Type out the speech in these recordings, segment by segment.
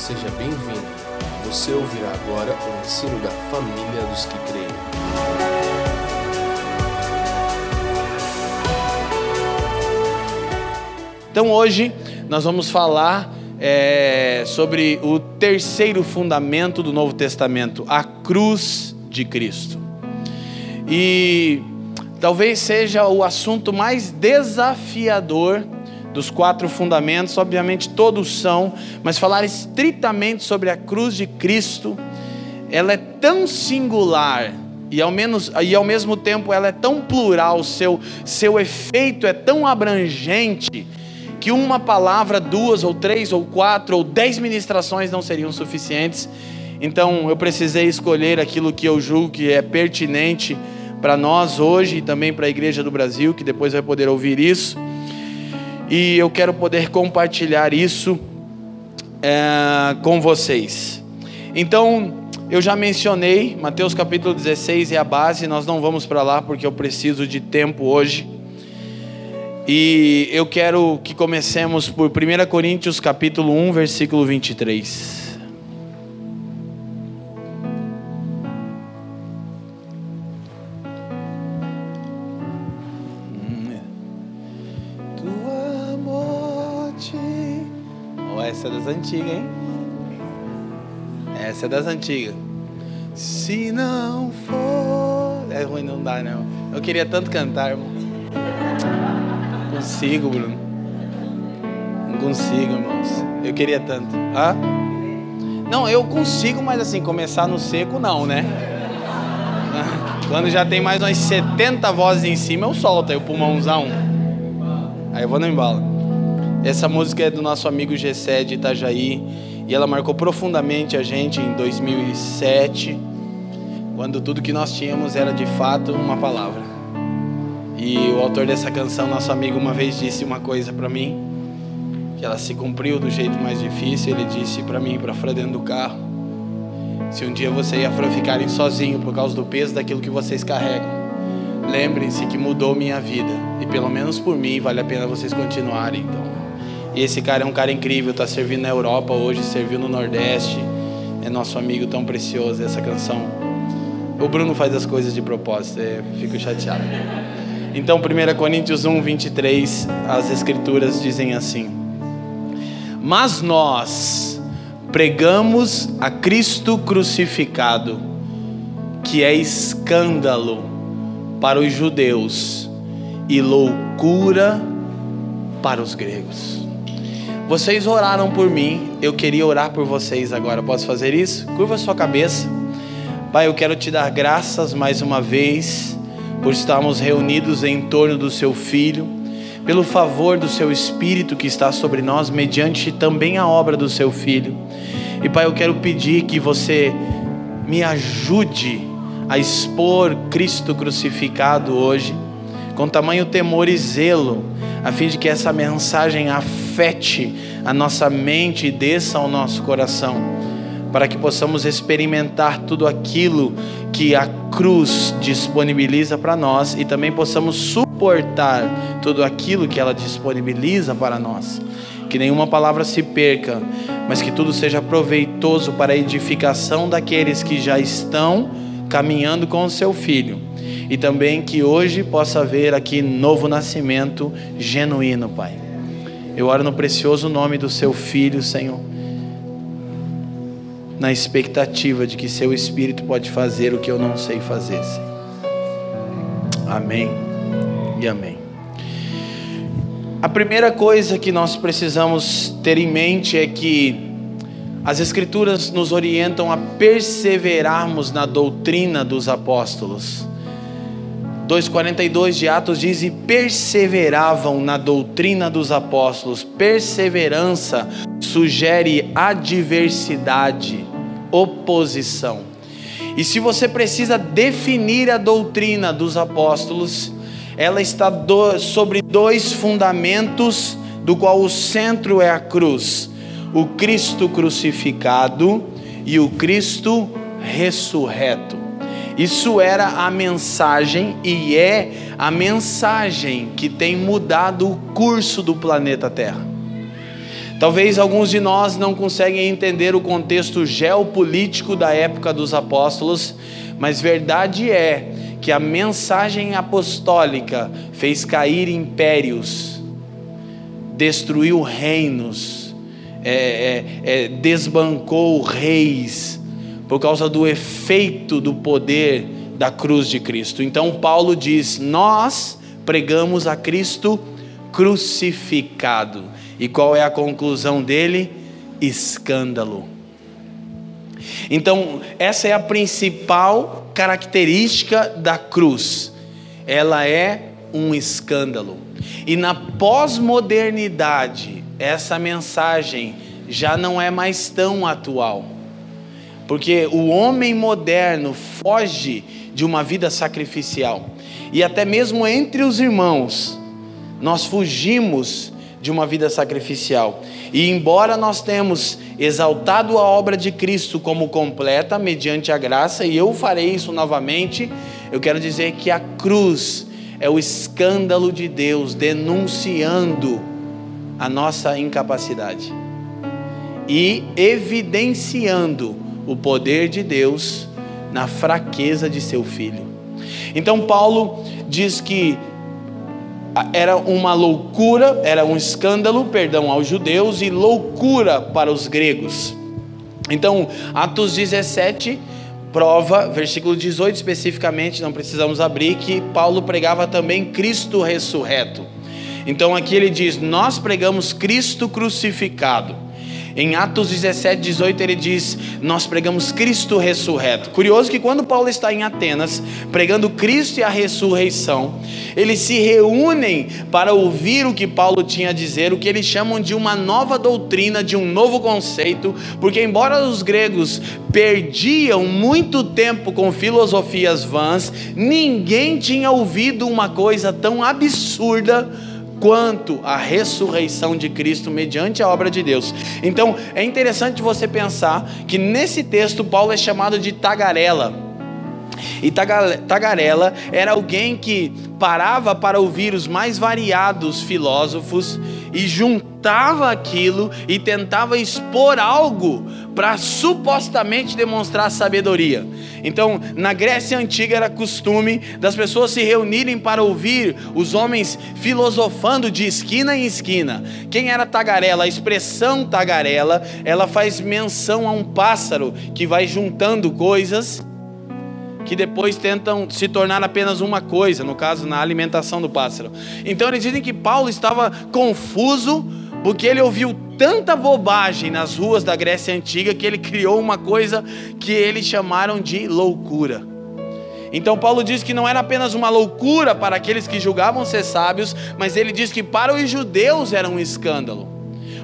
seja bem-vindo. Você ouvirá agora o ensino da família dos que creem. Então hoje nós vamos falar é, sobre o terceiro fundamento do Novo Testamento, a cruz de Cristo. E talvez seja o assunto mais desafiador dos quatro fundamentos, obviamente todos são, mas falar estritamente sobre a cruz de Cristo, ela é tão singular e ao, menos, e ao mesmo tempo ela é tão plural, seu, seu efeito é tão abrangente, que uma palavra, duas ou três ou quatro ou dez ministrações não seriam suficientes. Então eu precisei escolher aquilo que eu julgo que é pertinente para nós hoje e também para a igreja do Brasil, que depois vai poder ouvir isso e eu quero poder compartilhar isso é, com vocês. Então, eu já mencionei, Mateus capítulo 16 é a base, nós não vamos para lá porque eu preciso de tempo hoje. E eu quero que comecemos por 1 Coríntios capítulo 1, versículo 23. Antigas, hein? Essa é das antigas. Se não for. É ruim, não dá, não. Eu queria tanto cantar, irmão. Consigo, Bruno. Não consigo, irmãos. Eu queria tanto. Hã? Não, eu consigo, mas assim, começar no seco, não, né? Quando já tem mais umas 70 vozes em cima, eu solto aí o pulmãozão. Aí eu vou no embalo. Essa música é do nosso amigo Gessé de Itajaí e ela marcou profundamente a gente em 2007, quando tudo que nós tínhamos era de fato uma palavra. E o autor dessa canção, nosso amigo, uma vez disse uma coisa para mim, que ela se cumpriu do jeito mais difícil. Ele disse para mim, para Fran dentro do carro: Se um dia você e a Fran ficarem sozinhos por causa do peso daquilo que vocês carregam, lembrem-se que mudou minha vida. E pelo menos por mim vale a pena vocês continuarem. Então. E esse cara é um cara incrível, está servindo na Europa hoje, serviu no Nordeste. É nosso amigo tão precioso essa canção. O Bruno faz as coisas de propósito, eu fico chateado. Então, 1 Coríntios 1, 23, as escrituras dizem assim: Mas nós pregamos a Cristo crucificado, que é escândalo para os judeus e loucura para os gregos. Vocês oraram por mim, eu queria orar por vocês agora. Posso fazer isso? Curva sua cabeça. Pai, eu quero te dar graças mais uma vez por estarmos reunidos em torno do seu filho, pelo favor do seu espírito que está sobre nós, mediante também a obra do seu filho. E Pai, eu quero pedir que você me ajude a expor Cristo crucificado hoje, com tamanho temor e zelo a fim de que essa mensagem afete a nossa mente e desça ao nosso coração, para que possamos experimentar tudo aquilo que a cruz disponibiliza para nós e também possamos suportar tudo aquilo que ela disponibiliza para nós. Que nenhuma palavra se perca, mas que tudo seja proveitoso para a edificação daqueles que já estão caminhando com o seu filho e também que hoje possa haver aqui novo nascimento genuíno, Pai. Eu oro no precioso nome do seu filho, Senhor, na expectativa de que seu espírito pode fazer o que eu não sei fazer, Senhor. Amém e amém. A primeira coisa que nós precisamos ter em mente é que as Escrituras nos orientam a perseverarmos na doutrina dos apóstolos. 2,42 de Atos diz: E perseveravam na doutrina dos apóstolos. Perseverança sugere adversidade, oposição. E se você precisa definir a doutrina dos apóstolos, ela está do, sobre dois fundamentos, do qual o centro é a cruz: o Cristo crucificado e o Cristo ressurreto. Isso era a mensagem e é a mensagem que tem mudado o curso do planeta Terra. Talvez alguns de nós não conseguem entender o contexto geopolítico da época dos apóstolos, mas verdade é que a mensagem apostólica fez cair impérios, destruiu reinos, é, é, é, desbancou reis, por causa do efeito do poder da cruz de Cristo. Então, Paulo diz: Nós pregamos a Cristo crucificado. E qual é a conclusão dele? Escândalo. Então, essa é a principal característica da cruz. Ela é um escândalo. E na pós-modernidade, essa mensagem já não é mais tão atual. Porque o homem moderno foge de uma vida sacrificial. E até mesmo entre os irmãos, nós fugimos de uma vida sacrificial. E embora nós temos exaltado a obra de Cristo como completa mediante a graça, e eu farei isso novamente, eu quero dizer que a cruz é o escândalo de Deus denunciando a nossa incapacidade e evidenciando o poder de Deus na fraqueza de seu filho. Então Paulo diz que era uma loucura, era um escândalo, perdão, aos judeus e loucura para os gregos. Então, Atos 17 prova, versículo 18 especificamente, não precisamos abrir, que Paulo pregava também Cristo ressurreto. Então aqui ele diz: Nós pregamos Cristo crucificado. Em Atos 17, 18, ele diz: Nós pregamos Cristo ressurreto. Curioso que quando Paulo está em Atenas, pregando Cristo e a ressurreição, eles se reúnem para ouvir o que Paulo tinha a dizer, o que eles chamam de uma nova doutrina, de um novo conceito, porque, embora os gregos perdiam muito tempo com filosofias vãs, ninguém tinha ouvido uma coisa tão absurda quanto a ressurreição de Cristo mediante a obra de Deus. Então, é interessante você pensar que nesse texto Paulo é chamado de tagarela. E tagarela era alguém que parava para ouvir os mais variados filósofos e juntava aquilo e tentava expor algo para supostamente demonstrar sabedoria. Então, na Grécia antiga era costume das pessoas se reunirem para ouvir os homens filosofando de esquina em esquina. Quem era tagarela? A expressão tagarela, ela faz menção a um pássaro que vai juntando coisas que depois tentam se tornar apenas uma coisa, no caso, na alimentação do pássaro. Então eles dizem que Paulo estava confuso porque ele ouviu tanta bobagem nas ruas da Grécia Antiga que ele criou uma coisa que eles chamaram de loucura. Então Paulo diz que não era apenas uma loucura para aqueles que julgavam ser sábios, mas ele diz que para os judeus era um escândalo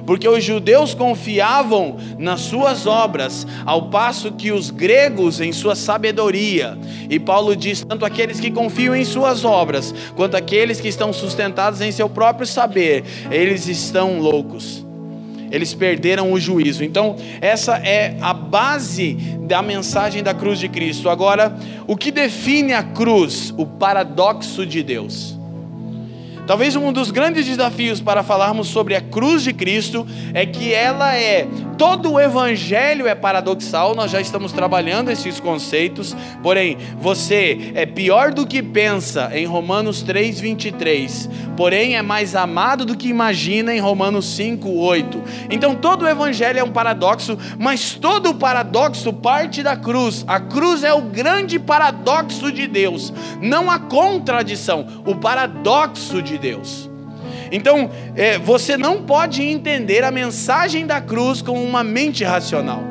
porque os judeus confiavam nas suas obras, ao passo que os gregos em sua sabedoria. E Paulo diz: tanto aqueles que confiam em suas obras, quanto aqueles que estão sustentados em seu próprio saber, eles estão loucos. Eles perderam o juízo. Então, essa é a base da mensagem da cruz de Cristo. Agora, o que define a cruz? O paradoxo de Deus. Talvez um dos grandes desafios para falarmos sobre a cruz de Cristo é que ela é todo o evangelho é paradoxal, nós já estamos trabalhando esses conceitos, porém, você é pior do que pensa em Romanos 3:23. Porém, é mais amado do que imagina em Romanos 5:8. Então, todo o evangelho é um paradoxo, mas todo o paradoxo parte da cruz. A cruz é o grande paradoxo de Deus, não a contradição, o paradoxo de Deus. Então, é, você não pode entender a mensagem da cruz com uma mente racional.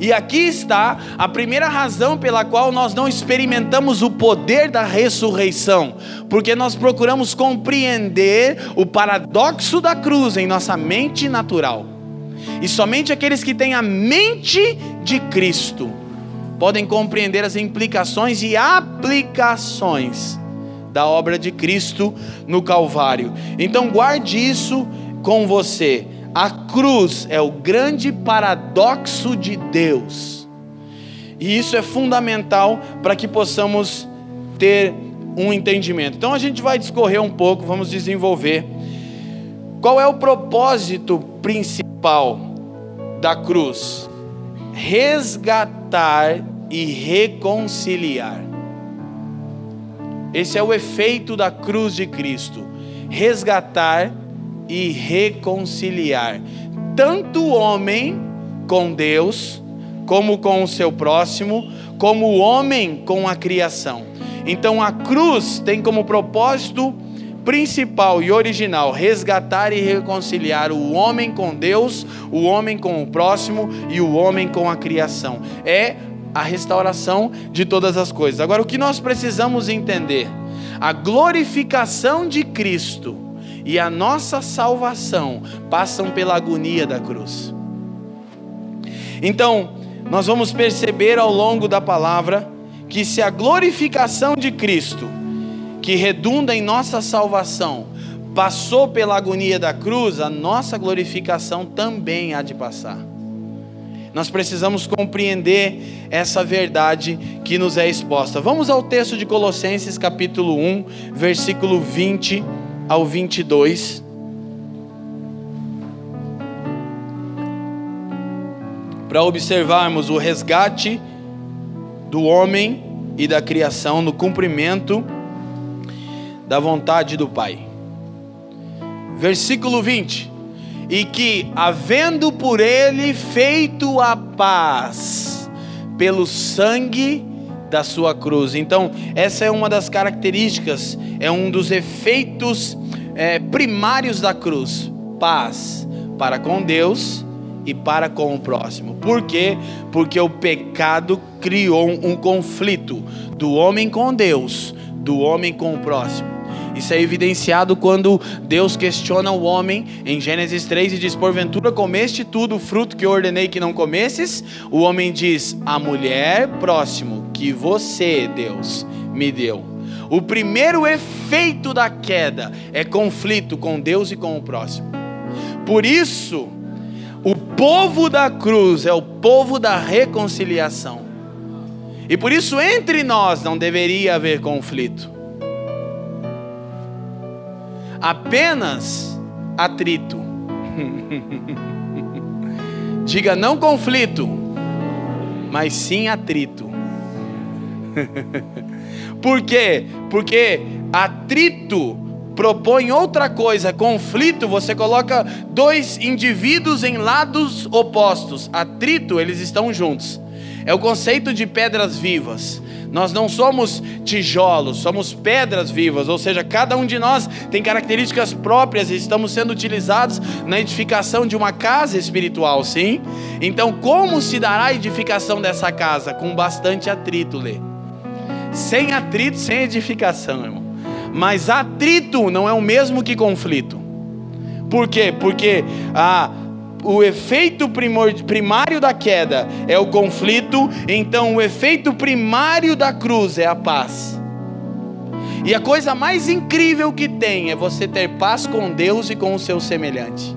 E aqui está a primeira razão pela qual nós não experimentamos o poder da ressurreição, porque nós procuramos compreender o paradoxo da cruz em nossa mente natural. E somente aqueles que têm a mente de Cristo podem compreender as implicações e aplicações da obra de Cristo no Calvário. Então guarde isso com você. A cruz é o grande paradoxo de Deus. E isso é fundamental para que possamos ter um entendimento. Então a gente vai discorrer um pouco, vamos desenvolver. Qual é o propósito principal da cruz: resgatar e reconciliar. Esse é o efeito da cruz de Cristo: resgatar e reconciliar tanto o homem com Deus, como com o seu próximo, como o homem com a criação. Então a cruz tem como propósito principal e original resgatar e reconciliar o homem com Deus, o homem com o próximo e o homem com a criação. É a restauração de todas as coisas. Agora, o que nós precisamos entender? A glorificação de Cristo e a nossa salvação passam pela agonia da cruz. Então, nós vamos perceber ao longo da palavra que se a glorificação de Cristo, que redunda em nossa salvação, passou pela agonia da cruz, a nossa glorificação também há de passar. Nós precisamos compreender essa verdade que nos é exposta. Vamos ao texto de Colossenses, capítulo 1, versículo 20 ao 22. Para observarmos o resgate do homem e da criação no cumprimento da vontade do Pai. Versículo 20 e que, havendo por ele feito a paz pelo sangue da sua cruz. Então, essa é uma das características, é um dos efeitos é, primários da cruz: paz para com Deus e para com o próximo. Por quê? Porque o pecado criou um conflito do homem com Deus, do homem com o próximo. Isso é evidenciado quando Deus questiona o homem em Gênesis 3 e diz: Porventura comeste tudo o fruto que eu ordenei que não comesses? O homem diz: A mulher próximo que você, Deus, me deu. O primeiro efeito da queda é conflito com Deus e com o próximo. Por isso, o povo da cruz é o povo da reconciliação. E por isso, entre nós não deveria haver conflito apenas atrito. Diga não conflito, mas sim atrito. Por quê? Porque atrito propõe outra coisa, conflito, você coloca dois indivíduos em lados opostos. Atrito, eles estão juntos. É o conceito de pedras vivas. Nós não somos tijolos, somos pedras vivas, ou seja, cada um de nós tem características próprias e estamos sendo utilizados na edificação de uma casa espiritual, sim? Então, como se dará a edificação dessa casa? Com bastante atrito, Lê. Sem atrito, sem edificação, irmão. Mas atrito não é o mesmo que conflito. Por quê? Porque a. Ah, o efeito primário da queda é o conflito, então o efeito primário da cruz é a paz. E a coisa mais incrível que tem é você ter paz com Deus e com o seu semelhante.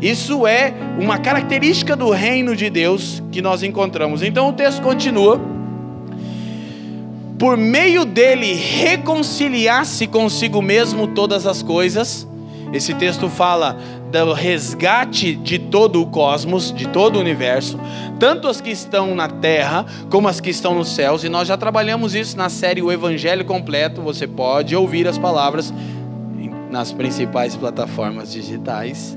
Isso é uma característica do reino de Deus que nós encontramos. Então o texto continua. Por meio dele reconciliar-se consigo mesmo todas as coisas. Esse texto fala do resgate de todo o cosmos, de todo o universo, tanto as que estão na terra como as que estão nos céus, e nós já trabalhamos isso na série O Evangelho Completo. Você pode ouvir as palavras nas principais plataformas digitais.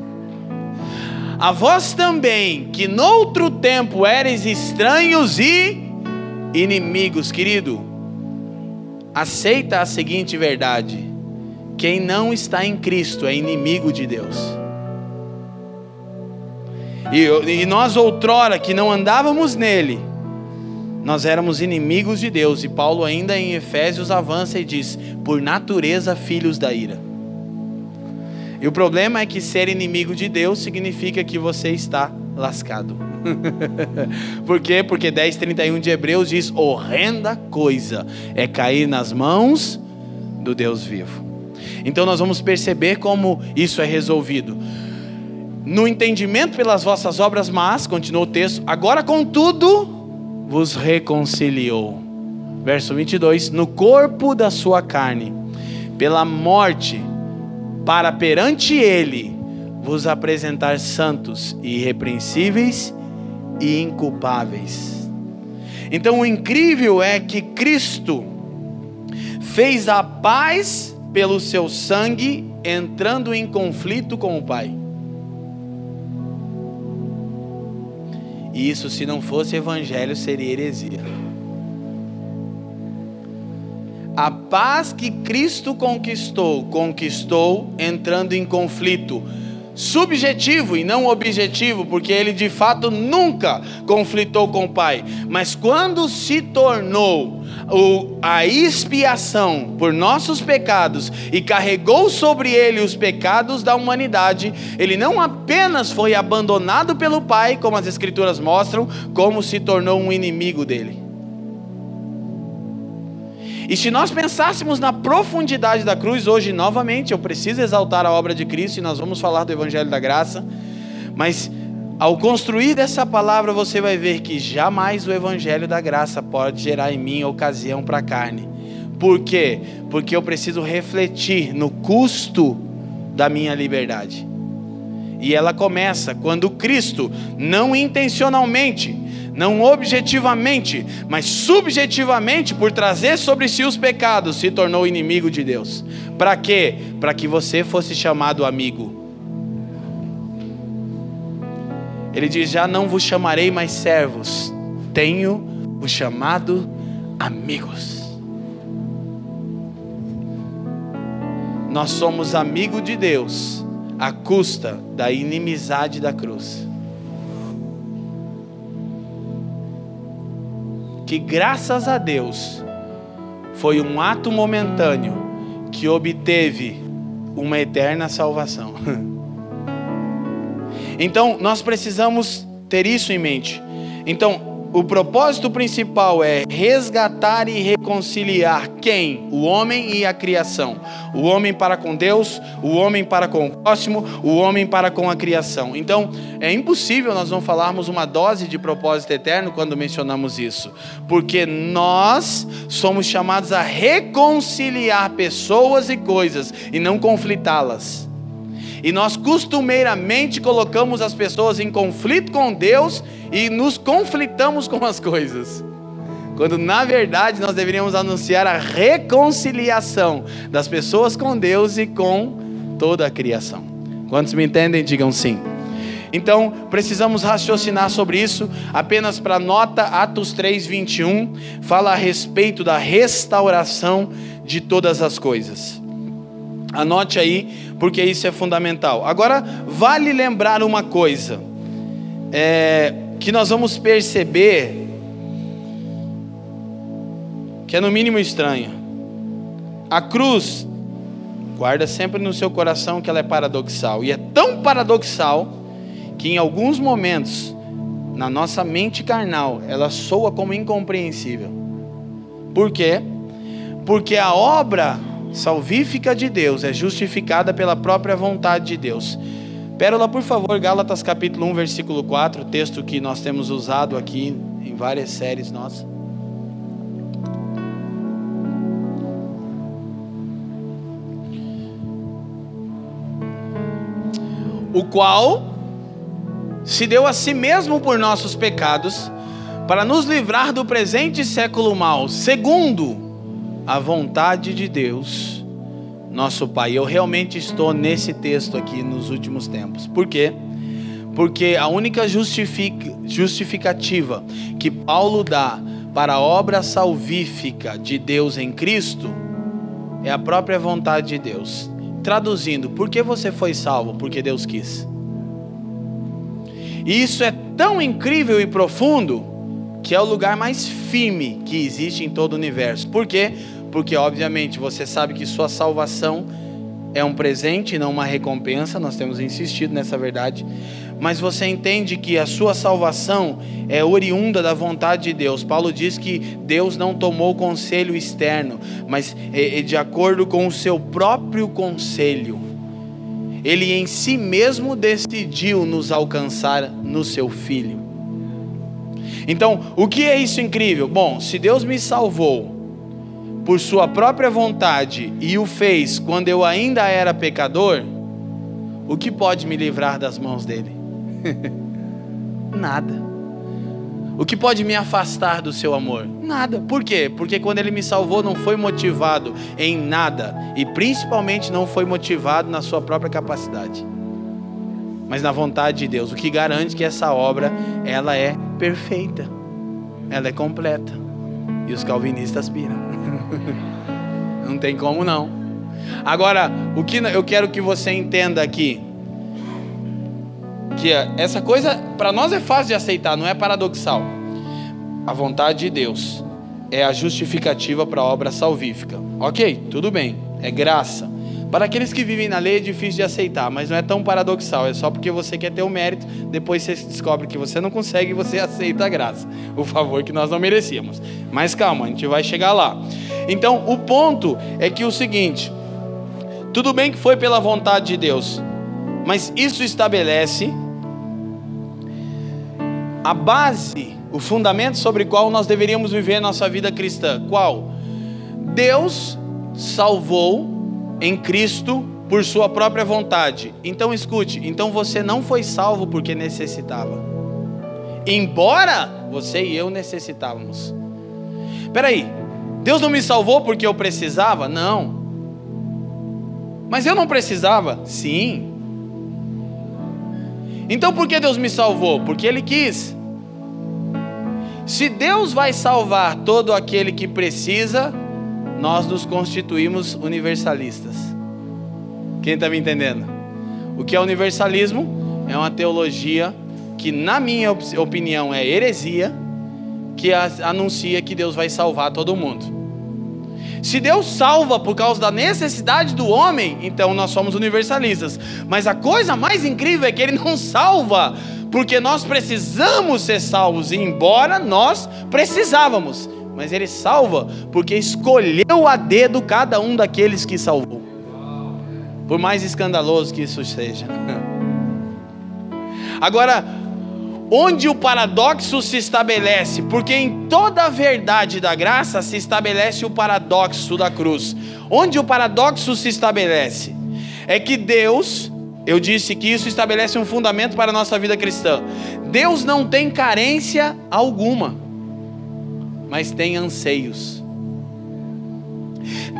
A vós também, que noutro tempo eres estranhos e inimigos, querido, aceita a seguinte verdade: quem não está em Cristo é inimigo de Deus. E, e nós, outrora, que não andávamos nele, nós éramos inimigos de Deus. E Paulo, ainda em Efésios, avança e diz: por natureza, filhos da ira. E o problema é que ser inimigo de Deus significa que você está lascado. Por quê? Porque 10:31 de Hebreus diz: horrenda coisa é cair nas mãos do Deus vivo. Então nós vamos perceber como isso é resolvido no entendimento pelas vossas obras mas continua o texto, agora contudo vos reconciliou. Verso 22, no corpo da sua carne, pela morte, para perante ele vos apresentar santos, irrepreensíveis e inculpáveis. Então o incrível é que Cristo fez a paz pelo seu sangue, entrando em conflito com o Pai. Isso, se não fosse evangelho, seria heresia. A paz que Cristo conquistou, conquistou entrando em conflito subjetivo e não objetivo, porque ele de fato nunca conflitou com o Pai. Mas quando se tornou a expiação por nossos pecados e carregou sobre ele os pecados da humanidade, ele não apenas foi abandonado pelo Pai, como as Escrituras mostram, como se tornou um inimigo dele. E se nós pensássemos na profundidade da cruz, hoje, novamente, eu preciso exaltar a obra de Cristo e nós vamos falar do Evangelho da Graça, mas ao construir dessa palavra, você vai ver que jamais o Evangelho da Graça pode gerar em mim ocasião para a carne. Por quê? Porque eu preciso refletir no custo da minha liberdade. E ela começa quando Cristo, não intencionalmente, não objetivamente, mas subjetivamente, por trazer sobre si os pecados, se tornou inimigo de Deus. Para quê? Para que você fosse chamado amigo. Ele diz: Já não vos chamarei mais servos, tenho vos chamado amigos. Nós somos amigos de Deus à custa da inimizade da cruz. que graças a Deus foi um ato momentâneo que obteve uma eterna salvação. Então, nós precisamos ter isso em mente. Então, o propósito principal é resgatar e reconciliar quem? O homem e a criação. O homem para com Deus, o homem para com o próximo, o homem para com a criação. Então, é impossível nós não falarmos uma dose de propósito eterno quando mencionamos isso, porque nós somos chamados a reconciliar pessoas e coisas e não conflitá-las. E nós costumeiramente colocamos as pessoas em conflito com Deus e nos conflitamos com as coisas. Quando na verdade nós deveríamos anunciar a reconciliação das pessoas com Deus e com toda a criação. Quantos me entendem, digam sim. Então, precisamos raciocinar sobre isso. Apenas para nota, Atos 3:21 fala a respeito da restauração de todas as coisas. Anote aí, porque isso é fundamental. Agora, vale lembrar uma coisa. É, que nós vamos perceber que é no mínimo estranha. A cruz, guarda sempre no seu coração que ela é paradoxal. E é tão paradoxal que em alguns momentos, na nossa mente carnal, ela soa como incompreensível. Por quê? Porque a obra salvífica de Deus é justificada pela própria vontade de Deus. Pérola, por favor, Gálatas capítulo 1, versículo 4, texto que nós temos usado aqui em várias séries nossas. O qual se deu a si mesmo por nossos pecados, para nos livrar do presente século mal, segundo a vontade de Deus nosso Pai. Eu realmente estou nesse texto aqui nos últimos tempos. Por quê? Porque a única justificativa que Paulo dá para a obra salvífica de Deus em Cristo é a própria vontade de Deus. Traduzindo, por que você foi salvo? Porque Deus quis. E isso é tão incrível e profundo que é o lugar mais firme que existe em todo o universo. Por quê? Obviamente você sabe que sua salvação é um presente e não uma recompensa, nós temos insistido nessa verdade, mas você entende que a sua salvação é oriunda da vontade de Deus. Paulo diz que Deus não tomou conselho externo, mas é, é de acordo com o seu próprio conselho. Ele em si mesmo decidiu nos alcançar no seu filho. Então, o que é isso incrível? Bom, se Deus me salvou, por sua própria vontade e o fez quando eu ainda era pecador, o que pode me livrar das mãos dele? Nada. O que pode me afastar do seu amor? Nada. Por quê? Porque quando ele me salvou, não foi motivado em nada e principalmente não foi motivado na sua própria capacidade, mas na vontade de Deus. O que garante que essa obra ela é perfeita, ela é completa. E os calvinistas piram. não tem como não. Agora, o que eu quero que você entenda aqui que essa coisa para nós é fácil de aceitar, não é paradoxal. A vontade de Deus é a justificativa para a obra salvífica. Ok, tudo bem, é graça. Para aqueles que vivem na lei é difícil de aceitar, mas não é tão paradoxal, é só porque você quer ter o mérito, depois você descobre que você não consegue e você aceita a graça, o favor que nós não merecíamos. Mas calma, a gente vai chegar lá. Então, o ponto é que o seguinte: tudo bem que foi pela vontade de Deus, mas isso estabelece a base, o fundamento sobre qual nós deveríamos viver nossa vida cristã. Qual? Deus salvou em Cristo por sua própria vontade. Então escute, então você não foi salvo porque necessitava. Embora você e eu necessitávamos. Peraí, Deus não me salvou porque eu precisava? Não. Mas eu não precisava? Sim. Então por que Deus me salvou? Porque Ele quis. Se Deus vai salvar todo aquele que precisa, nós nos constituímos universalistas. Quem está me entendendo? O que é universalismo? É uma teologia que, na minha opinião, é heresia, que anuncia que Deus vai salvar todo mundo. Se Deus salva por causa da necessidade do homem, então nós somos universalistas. Mas a coisa mais incrível é que Ele não salva porque nós precisamos ser salvos, embora nós precisávamos. Mas Ele salva porque escolheu a dedo cada um daqueles que salvou. Por mais escandaloso que isso seja. Agora, onde o paradoxo se estabelece, porque em toda a verdade da graça se estabelece o paradoxo da cruz. Onde o paradoxo se estabelece é que Deus, eu disse que isso estabelece um fundamento para a nossa vida cristã. Deus não tem carência alguma, mas tem anseios.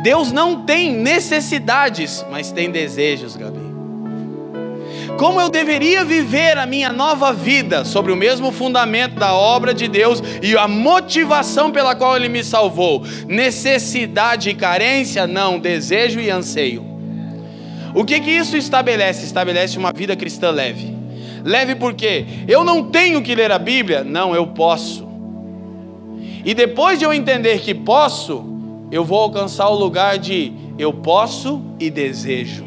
Deus não tem necessidades, mas tem desejos, Gabi como eu deveria viver a minha nova vida sobre o mesmo fundamento da obra de Deus e a motivação pela qual Ele me salvou. Necessidade e carência? Não, desejo e anseio. O que que isso estabelece? Estabelece uma vida cristã leve. Leve porque eu não tenho que ler a Bíblia? Não, eu posso. E depois de eu entender que posso, eu vou alcançar o lugar de eu posso e desejo.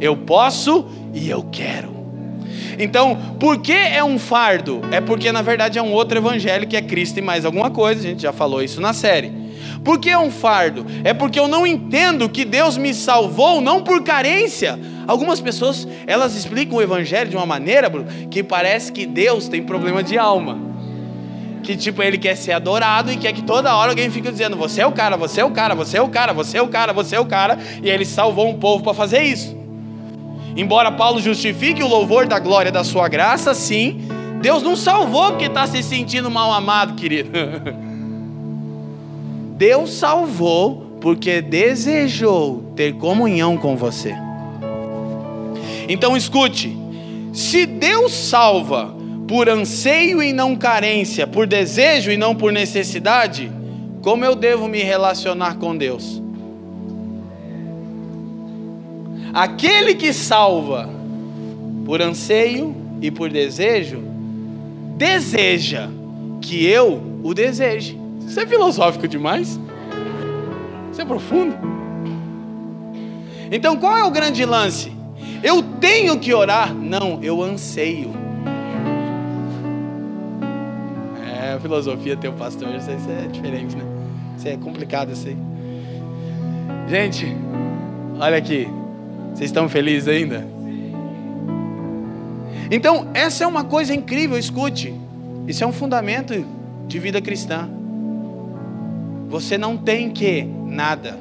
Eu posso e eu quero. Então, por que é um fardo? É porque na verdade é um outro evangelho que é Cristo e mais alguma coisa, a gente já falou isso na série. Por que é um fardo? É porque eu não entendo que Deus me salvou não por carência. Algumas pessoas, elas explicam o evangelho de uma maneira, que parece que Deus tem problema de alma. Que tipo, ele quer ser adorado e quer que toda hora alguém fique dizendo: "Você é o cara, você é o cara, você é o cara, você é o cara, você é o cara", e ele salvou um povo para fazer isso. Embora Paulo justifique o louvor da glória da sua graça, sim, Deus não salvou porque está se sentindo mal amado, querido. Deus salvou porque desejou ter comunhão com você. Então escute: se Deus salva por anseio e não carência, por desejo e não por necessidade, como eu devo me relacionar com Deus? Aquele que salva por anseio e por desejo, deseja que eu o deseje. Isso é filosófico demais? Isso é profundo? Então qual é o grande lance? Eu tenho que orar? Não, eu anseio. A filosofia ter um pastor, isso é diferente, né? Isso é complicado isso aí. Gente, olha aqui. Vocês estão felizes ainda? Então, essa é uma coisa incrível, escute. Isso é um fundamento de vida cristã. Você não tem que nada.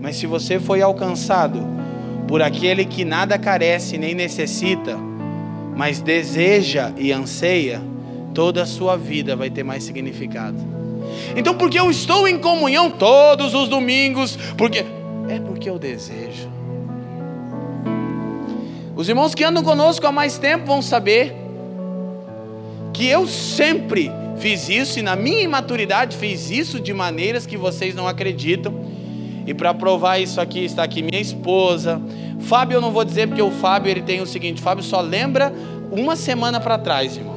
Mas se você foi alcançado por aquele que nada carece nem necessita, mas deseja e anseia, toda a sua vida vai ter mais significado. Então, porque eu estou em comunhão todos os domingos, porque é porque eu desejo. Os irmãos que andam conosco há mais tempo vão saber que eu sempre fiz isso e na minha imaturidade fiz isso de maneiras que vocês não acreditam. E para provar isso aqui está aqui minha esposa. Fábio eu não vou dizer porque o Fábio ele tem o seguinte, Fábio só lembra uma semana para trás, irmão.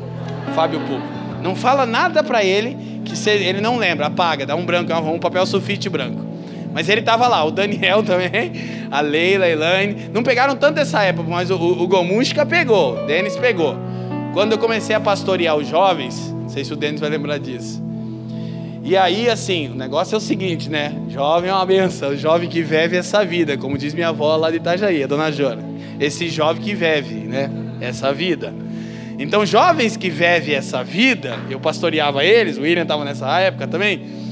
Fábio Pupo. Não fala nada para ele que ele não lembra, apaga, dá um branco, um papel sulfite branco. Mas ele estava lá, o Daniel também, a Leila, a Elaine. Não pegaram tanto essa época, mas o, o Gomushka pegou, o Denis pegou. Quando eu comecei a pastorear os jovens, não sei se o Denis vai lembrar disso. E aí, assim, o negócio é o seguinte, né? Jovem é uma benção, o jovem que vive essa vida, como diz minha avó lá de Itajaí, a dona Jona. Esse jovem que vive, né? Essa vida. Então, jovens que vivem essa vida, eu pastoreava eles, o William estava nessa época também.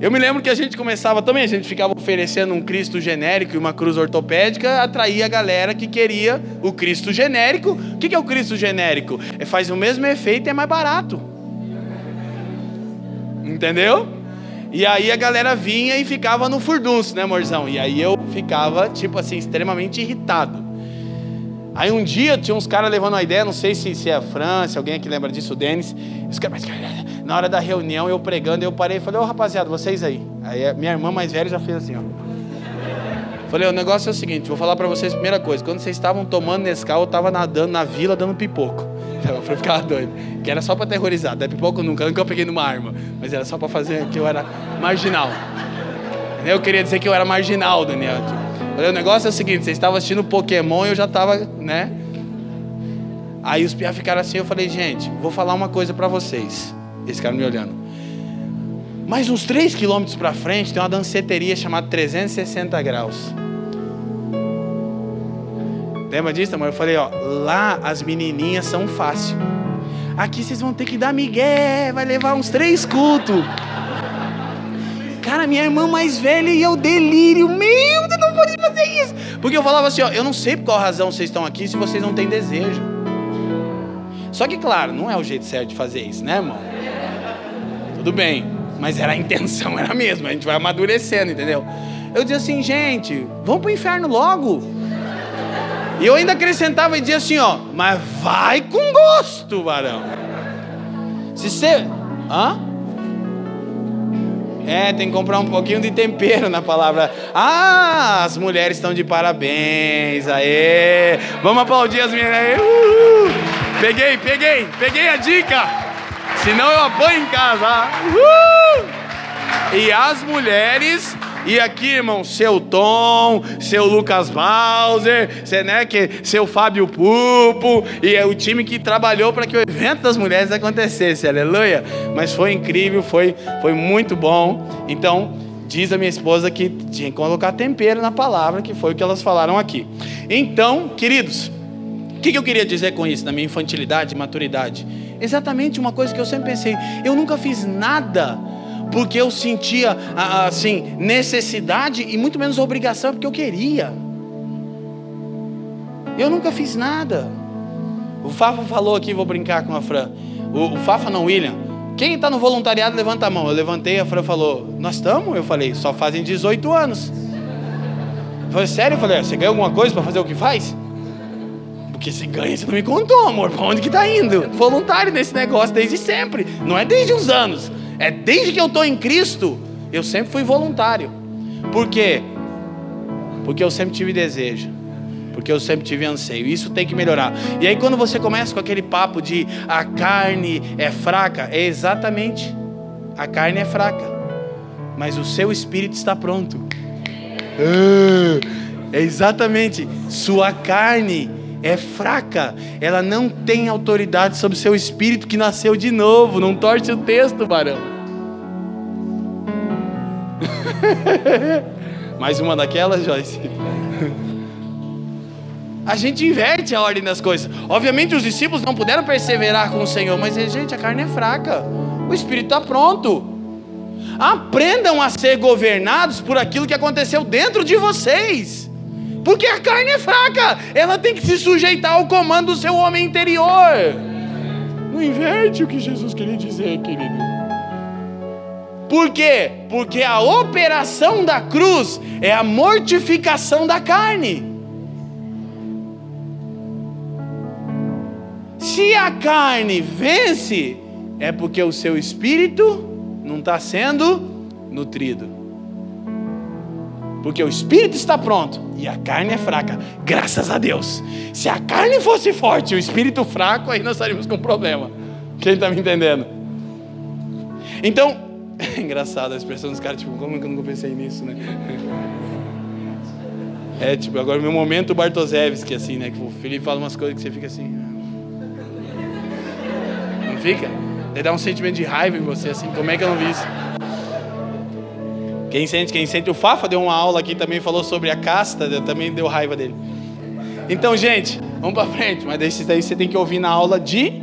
Eu me lembro que a gente começava também, a gente ficava oferecendo um Cristo genérico e uma cruz ortopédica, atraía a galera que queria o Cristo genérico. O que é o Cristo genérico? É, faz o mesmo efeito e é mais barato. Entendeu? E aí a galera vinha e ficava no furdunço, né, morzão? E aí eu ficava, tipo assim, extremamente irritado. Aí um dia tinha uns caras levando uma ideia, não sei se, se é a França, alguém aqui lembra disso, o Denis. Na hora da reunião, eu pregando, eu parei e falei, ô oh, rapaziada, vocês aí. Aí minha irmã mais velha já fez assim, ó. Falei, o negócio é o seguinte, vou falar para vocês a primeira coisa. Quando vocês estavam tomando Nescau, eu estava nadando na vila dando pipoco. Ela foi ficar doido. Que era só para aterrorizar. Da pipoco nunca, nunca eu peguei numa arma. Mas era só para fazer que eu era marginal. Eu queria dizer que eu era marginal, Daniel. O negócio é o seguinte, vocês estavam assistindo Pokémon e eu já estava, né? Aí os piá ficaram assim, eu falei, gente, vou falar uma coisa para vocês. Eles ficaram me olhando. Mais uns 3 quilômetros para frente tem uma danceteria chamada 360 graus. Lembra disso, amor? Eu falei, ó, lá as menininhas são fácil. Aqui vocês vão ter que dar migué, vai levar uns três cultos. Cara, minha irmã mais velha e eu delírio. Meu Deus, não pode fazer isso. Porque eu falava assim, ó, eu não sei por qual razão vocês estão aqui se vocês não têm desejo. Só que, claro, não é o jeito certo de fazer isso, né, irmão? Tudo bem, mas era a intenção, era a mesma. A gente vai amadurecendo, entendeu? Eu dizia assim, gente, vamos pro inferno logo. E eu ainda acrescentava e dizia assim, ó, mas vai com gosto, varão. Se você. Hã? É, tem que comprar um pouquinho de tempero na palavra. Ah, as mulheres estão de parabéns. Aê! Vamos aplaudir as meninas aí. Uhul. Peguei, peguei, peguei a dica. Senão eu apanho em casa. Uhul. E as mulheres e aqui, irmão, seu Tom, seu Lucas Bowser, né, que, seu Fábio Pupo, e é o time que trabalhou para que o evento das mulheres acontecesse, aleluia. Mas foi incrível, foi, foi muito bom. Então, diz a minha esposa que tinha que colocar tempero na palavra, que foi o que elas falaram aqui. Então, queridos, o que, que eu queria dizer com isso, na minha infantilidade, maturidade? Exatamente uma coisa que eu sempre pensei: eu nunca fiz nada porque eu sentia assim necessidade e muito menos obrigação porque eu queria. Eu nunca fiz nada. O Fafa falou aqui, vou brincar com a Fran. O, o Fafa não, William. Quem está no voluntariado, levanta a mão. Eu levantei, a Fran falou, nós estamos? Eu falei, só fazem 18 anos. Eu falei, sério? Eu falei, é, você ganha alguma coisa para fazer o que faz? Porque se ganha, você não me contou, amor. Para onde que está indo? Voluntário nesse negócio desde sempre. Não é desde uns anos. É desde que eu estou em Cristo, eu sempre fui voluntário. Por quê? Porque eu sempre tive desejo. Porque eu sempre tive anseio. Isso tem que melhorar. E aí, quando você começa com aquele papo de a carne é fraca, é exatamente. A carne é fraca. Mas o seu espírito está pronto. É, é exatamente. Sua carne é fraca, ela não tem autoridade sobre seu espírito que nasceu de novo. Não torce o texto, varão. Mais uma daquelas, Joyce? A gente inverte a ordem das coisas. Obviamente os discípulos não puderam perseverar com o Senhor, mas gente, a carne é fraca. O espírito está pronto. Aprendam a ser governados por aquilo que aconteceu dentro de vocês Porque a carne é fraca, ela tem que se sujeitar ao comando do seu homem interior. Não inverte o que Jesus queria dizer, querido. Por quê? Porque a operação da cruz é a mortificação da carne. Se a carne vence, é porque o seu espírito não está sendo nutrido. Porque o espírito está pronto e a carne é fraca, graças a Deus. Se a carne fosse forte e o espírito fraco, aí nós estaríamos com um problema. Quem está me entendendo? Então, é engraçado a expressão dos caras, tipo, como que eu nunca pensei nisso, né? É, tipo, agora meu momento Bartoszewski, assim, né? Que o Felipe fala umas coisas que você fica assim. Não fica? Ele dá um sentimento de raiva em você, assim, como é que eu não vi isso? Quem sente, quem sente, o Fafa deu uma aula aqui também, falou sobre a casta, também deu raiva dele. Então, gente, vamos para frente, mas daí você tem que ouvir na aula de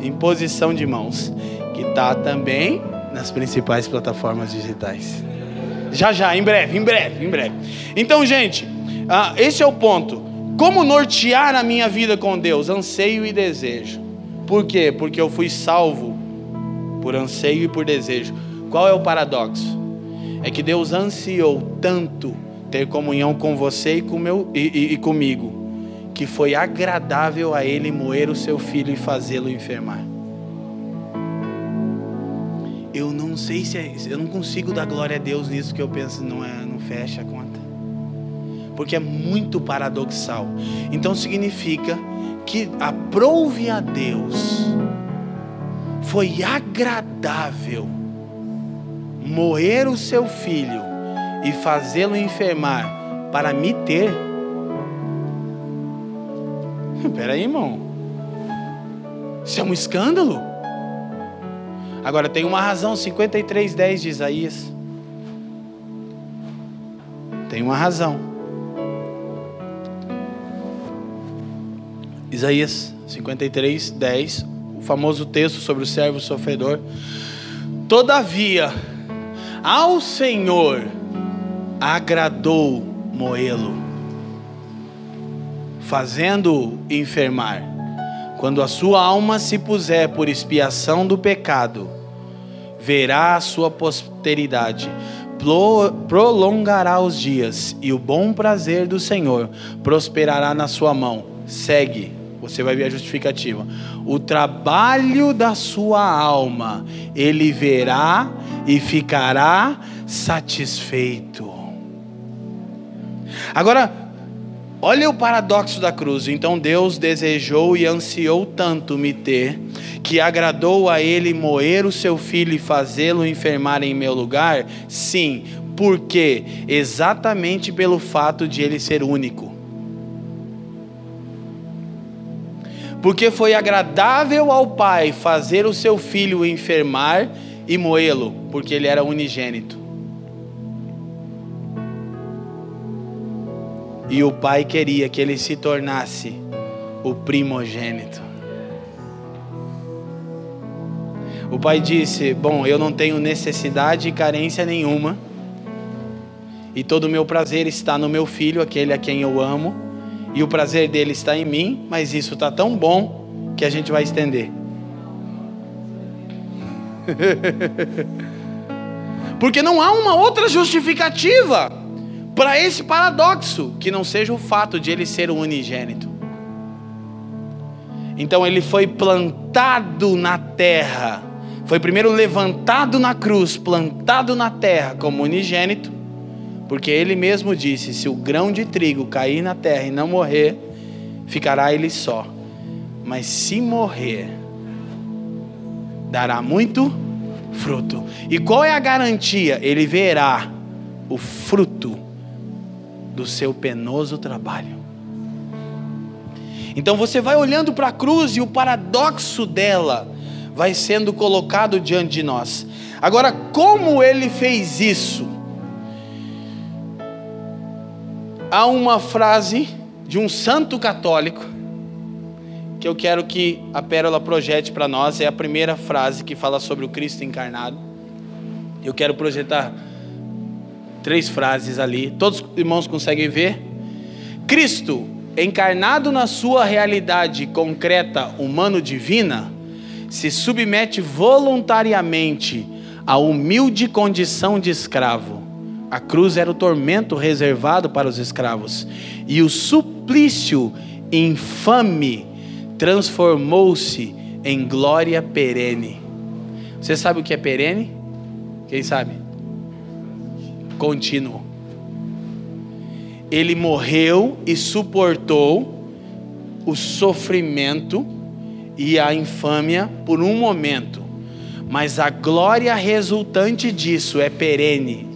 imposição de mãos que está também nas principais plataformas digitais. Já já, em breve, em breve, em breve. Então, gente, ah, esse é o ponto. Como nortear a minha vida com Deus? Anseio e desejo. Por quê? Porque eu fui salvo por anseio e por desejo. Qual é o paradoxo? É que Deus ansiou tanto ter comunhão com você e, com meu, e, e, e comigo, que foi agradável a Ele moer o seu filho e fazê-lo enfermar eu não sei se é, eu não consigo dar glória a Deus nisso que eu penso não é, não fecha a conta. Porque é muito paradoxal. Então significa que aprove a Deus foi agradável moer o seu filho e fazê-lo enfermar para me ter. Espera aí, irmão. Isso é um escândalo. Agora tem uma razão, 53:10 de Isaías. Tem uma razão. Isaías 53, 10, o famoso texto sobre o servo sofredor. Todavia, ao Senhor agradou moê-lo, fazendo-o enfermar. Quando a sua alma se puser por expiação do pecado, verá a sua posteridade, prolongará os dias, e o bom prazer do Senhor prosperará na sua mão. Segue, você vai ver a justificativa. O trabalho da sua alma, ele verá e ficará satisfeito. Agora, Olha o paradoxo da cruz. Então Deus desejou e ansiou tanto me ter, que agradou a Ele moer o seu filho e fazê-lo enfermar em meu lugar? Sim, porque exatamente pelo fato de ele ser único. Porque foi agradável ao Pai fazer o seu filho enfermar e moê-lo, porque ele era unigênito. E o pai queria que ele se tornasse o primogênito. O pai disse: Bom, eu não tenho necessidade e carência nenhuma, e todo o meu prazer está no meu filho, aquele a quem eu amo, e o prazer dele está em mim, mas isso está tão bom que a gente vai estender. Porque não há uma outra justificativa para esse paradoxo, que não seja o fato de ele ser unigênito. Então ele foi plantado na terra, foi primeiro levantado na cruz, plantado na terra como unigênito, porque ele mesmo disse: se o grão de trigo cair na terra e não morrer, ficará ele só, mas se morrer, dará muito fruto. E qual é a garantia? Ele verá o fruto do seu penoso trabalho. Então você vai olhando para a cruz e o paradoxo dela vai sendo colocado diante de nós. Agora, como ele fez isso? Há uma frase de um santo católico que eu quero que a Pérola projete para nós, é a primeira frase que fala sobre o Cristo encarnado. Eu quero projetar três frases ali. Todos os irmãos conseguem ver? Cristo, encarnado na sua realidade concreta humano-divina, se submete voluntariamente à humilde condição de escravo. A cruz era o tormento reservado para os escravos, e o suplício infame transformou-se em glória perene. Você sabe o que é perene? Quem sabe? Contínuo. Ele morreu e suportou o sofrimento e a infâmia por um momento, mas a glória resultante disso é perene,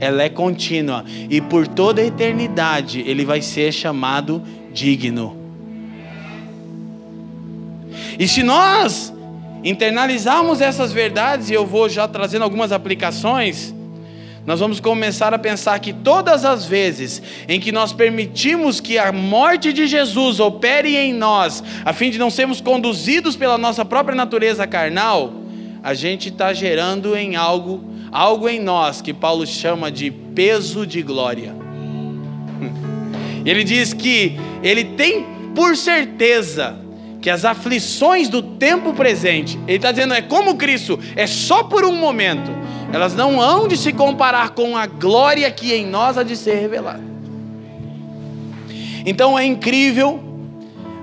ela é contínua e por toda a eternidade ele vai ser chamado digno. E se nós internalizarmos essas verdades, e eu vou já trazendo algumas aplicações, nós vamos começar a pensar que todas as vezes em que nós permitimos que a morte de Jesus opere em nós, a fim de não sermos conduzidos pela nossa própria natureza carnal, a gente está gerando em algo, algo em nós que Paulo chama de peso de glória. Ele diz que ele tem por certeza que as aflições do tempo presente, ele está dizendo, é como Cristo, é só por um momento, elas não hão de se comparar com a glória que em nós há de ser revelada. Então é incrível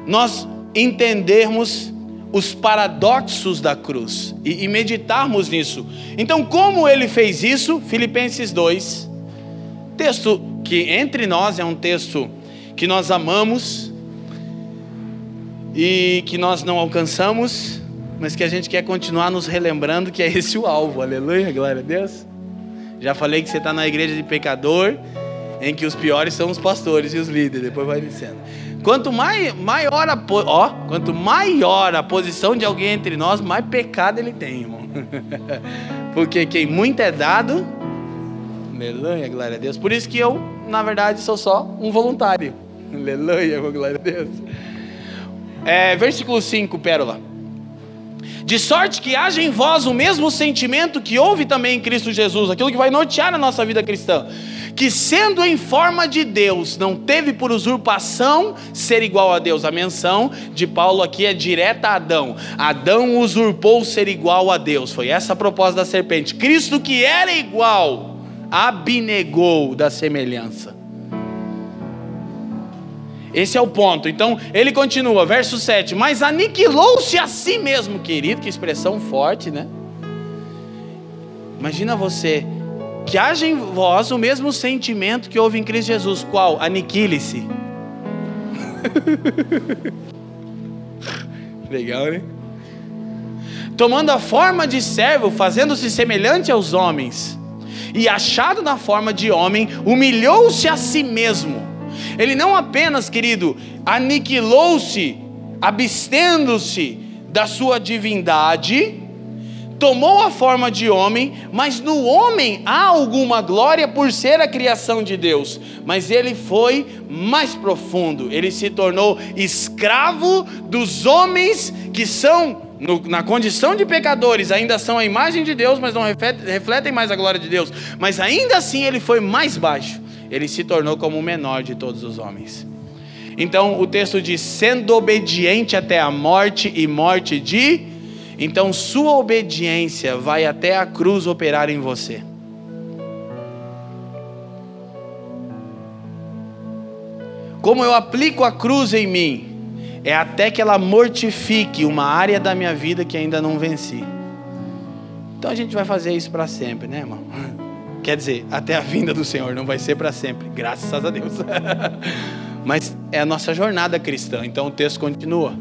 nós entendermos os paradoxos da cruz e, e meditarmos nisso. Então, como ele fez isso? Filipenses 2, texto que entre nós é um texto que nós amamos, e que nós não alcançamos, mas que a gente quer continuar nos relembrando que é esse o alvo. Aleluia, glória a Deus. Já falei que você está na igreja de pecador, em que os piores são os pastores e os líderes. Depois vai dizendo. Quanto mai, maior a, ó, quanto maior a posição de alguém entre nós, mais pecado ele tem, irmão. Porque quem muito é dado, aleluia, glória a Deus. Por isso que eu, na verdade, sou só um voluntário. Aleluia, glória a Deus. É, versículo 5, pérola. De sorte que haja em vós o mesmo sentimento que houve também em Cristo Jesus, aquilo que vai nortear a nossa vida cristã. Que sendo em forma de Deus, não teve por usurpação ser igual a Deus. A menção de Paulo aqui é direta a Adão. Adão usurpou ser igual a Deus. Foi essa a proposta da serpente. Cristo que era igual, abnegou da semelhança esse é o ponto. Então, ele continua, verso 7. Mas aniquilou-se a si mesmo, querido, que expressão forte, né? Imagina você, que haja em vós o mesmo sentimento que houve em Cristo Jesus. Qual? Aniquile-se. Legal, né? Tomando a forma de servo, fazendo-se semelhante aos homens, e achado na forma de homem, humilhou-se a si mesmo ele não apenas, querido, aniquilou-se, abstendo-se da sua divindade, tomou a forma de homem, mas no homem há alguma glória por ser a criação de Deus. Mas ele foi mais profundo, ele se tornou escravo dos homens que são, no, na condição de pecadores, ainda são a imagem de Deus, mas não refletem mais a glória de Deus. Mas ainda assim ele foi mais baixo ele se tornou como o menor de todos os homens. Então o texto diz: sendo obediente até a morte e morte de. Então sua obediência vai até a cruz operar em você. Como eu aplico a cruz em mim, é até que ela mortifique uma área da minha vida que ainda não venci. Então a gente vai fazer isso para sempre, né, irmão? Quer dizer, até a vinda do Senhor não vai ser para sempre, graças a Deus. Mas é a nossa jornada cristã, então o texto continua.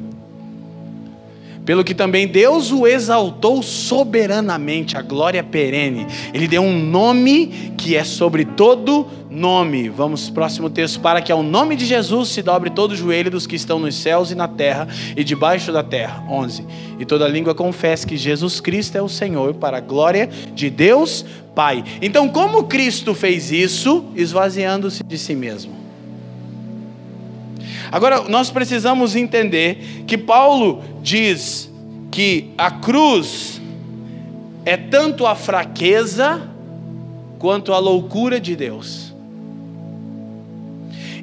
Pelo que também Deus o exaltou soberanamente, a glória perene. Ele deu um nome que é sobre todo nome. Vamos próximo texto para que ao nome de Jesus se dobre todo o joelho dos que estão nos céus e na terra e debaixo da terra. 11. E toda língua confesse que Jesus Cristo é o Senhor para a glória de Deus Pai. Então, como Cristo fez isso, esvaziando-se de si mesmo? Agora, nós precisamos entender que Paulo diz que a cruz é tanto a fraqueza quanto a loucura de Deus.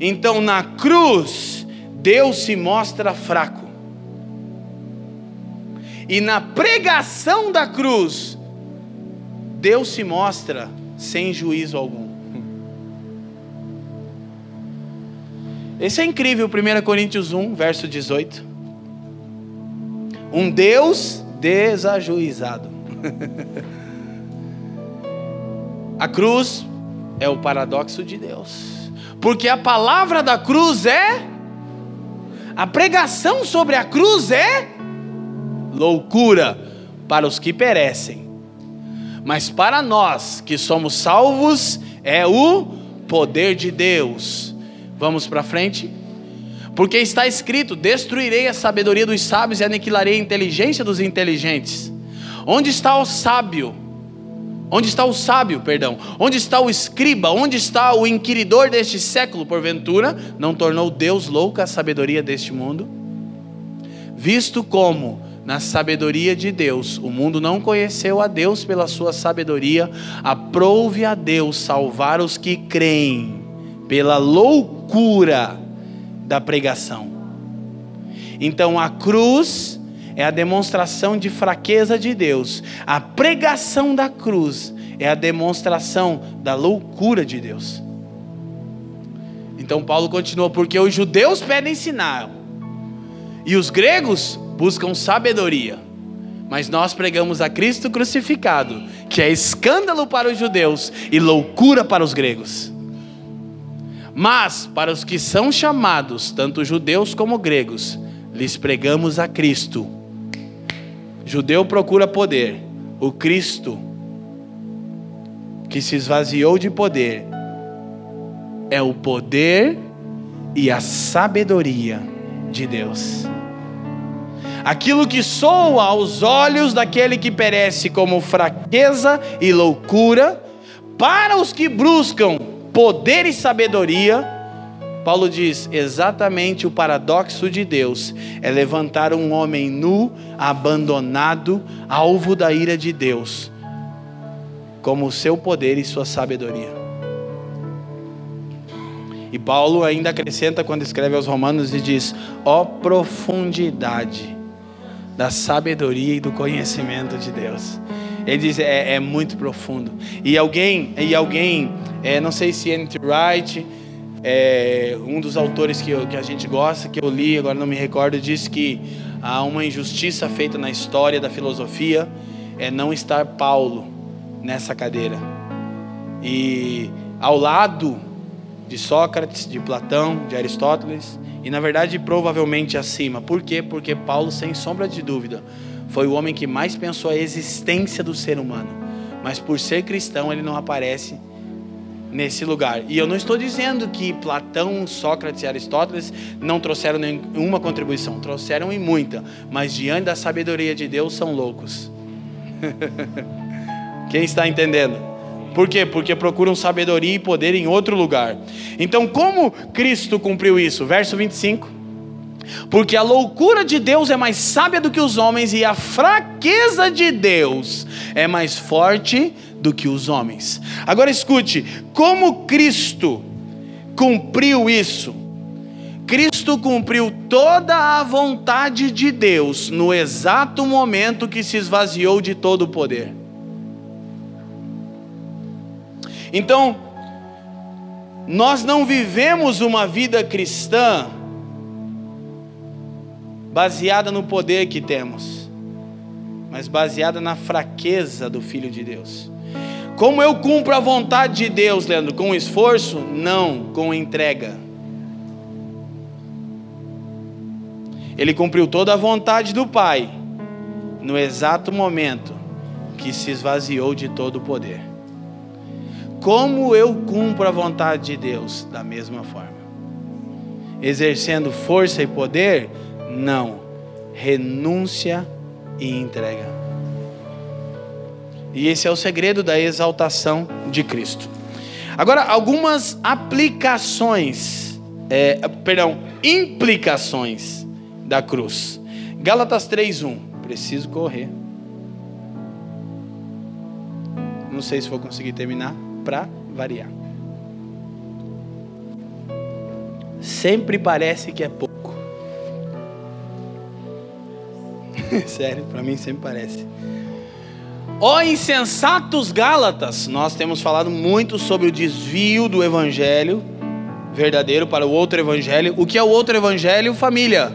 Então, na cruz, Deus se mostra fraco. E na pregação da cruz, Deus se mostra sem juízo algum. Esse é incrível, 1 Coríntios 1, verso 18. Um Deus desajuizado. a cruz é o paradoxo de Deus. Porque a palavra da cruz é. A pregação sobre a cruz é loucura para os que perecem. Mas para nós que somos salvos, é o poder de Deus. Vamos para frente? Porque está escrito: Destruirei a sabedoria dos sábios e aniquilarei a inteligência dos inteligentes. Onde está o sábio? Onde está o sábio, perdão? Onde está o escriba? Onde está o inquiridor deste século, porventura? Não tornou Deus louca a sabedoria deste mundo? Visto como na sabedoria de Deus. O mundo não conheceu a Deus pela sua sabedoria. Aprove a Deus salvar os que creem pela loucura da pregação. Então a cruz é a demonstração de fraqueza de Deus. A pregação da cruz é a demonstração da loucura de Deus. Então Paulo continua: porque os judeus pedem sinal e os gregos buscam sabedoria. Mas nós pregamos a Cristo crucificado, que é escândalo para os judeus e loucura para os gregos. Mas para os que são chamados, tanto judeus como gregos, lhes pregamos a Cristo. Judeu procura poder, o Cristo que se esvaziou de poder é o poder e a sabedoria de Deus. Aquilo que soa aos olhos daquele que perece como fraqueza e loucura, para os que buscam poder e sabedoria, Paulo diz: exatamente o paradoxo de Deus é levantar um homem nu, abandonado, alvo da ira de Deus, como o seu poder e sua sabedoria. E Paulo ainda acrescenta quando escreve aos Romanos e diz: ó profundidade da sabedoria e do conhecimento de Deus. Ele diz é, é muito profundo. E alguém, e alguém, é, não sei se N.T. Wright, é, um dos autores que, eu, que a gente gosta, que eu li, agora não me recordo, disse que há uma injustiça feita na história da filosofia é não estar Paulo nessa cadeira. E ao lado de Sócrates, de Platão, de Aristóteles, e na verdade provavelmente acima. Por quê? Porque Paulo, sem sombra de dúvida, foi o homem que mais pensou a existência do ser humano. Mas por ser cristão, ele não aparece nesse lugar. E eu não estou dizendo que Platão, Sócrates e Aristóteles não trouxeram nenhuma contribuição, trouxeram e muita, mas diante da sabedoria de Deus são loucos. Quem está entendendo? Por quê? Porque procuram sabedoria e poder em outro lugar. Então, como Cristo cumpriu isso? Verso 25. Porque a loucura de Deus é mais sábia do que os homens, e a fraqueza de Deus é mais forte do que os homens. Agora escute: como Cristo cumpriu isso? Cristo cumpriu toda a vontade de Deus no exato momento que se esvaziou de todo o poder. Então, nós não vivemos uma vida cristã baseada no poder que temos, mas baseada na fraqueza do Filho de Deus. Como eu cumpro a vontade de Deus, Leandro? Com esforço? Não, com entrega. Ele cumpriu toda a vontade do Pai no exato momento que se esvaziou de todo o poder. Como eu cumpro a vontade de Deus? Da mesma forma. Exercendo força e poder? Não. Renúncia e entrega. E esse é o segredo da exaltação de Cristo. Agora, algumas aplicações, é, perdão, implicações da cruz. Gálatas 3:1. Preciso correr. Não sei se vou conseguir terminar. para variar. Sempre parece que é pouco. Sério, para mim sempre parece. Ó insensatos Gálatas, nós temos falado muito sobre o desvio do evangelho verdadeiro para o outro evangelho. O que é o outro evangelho, família?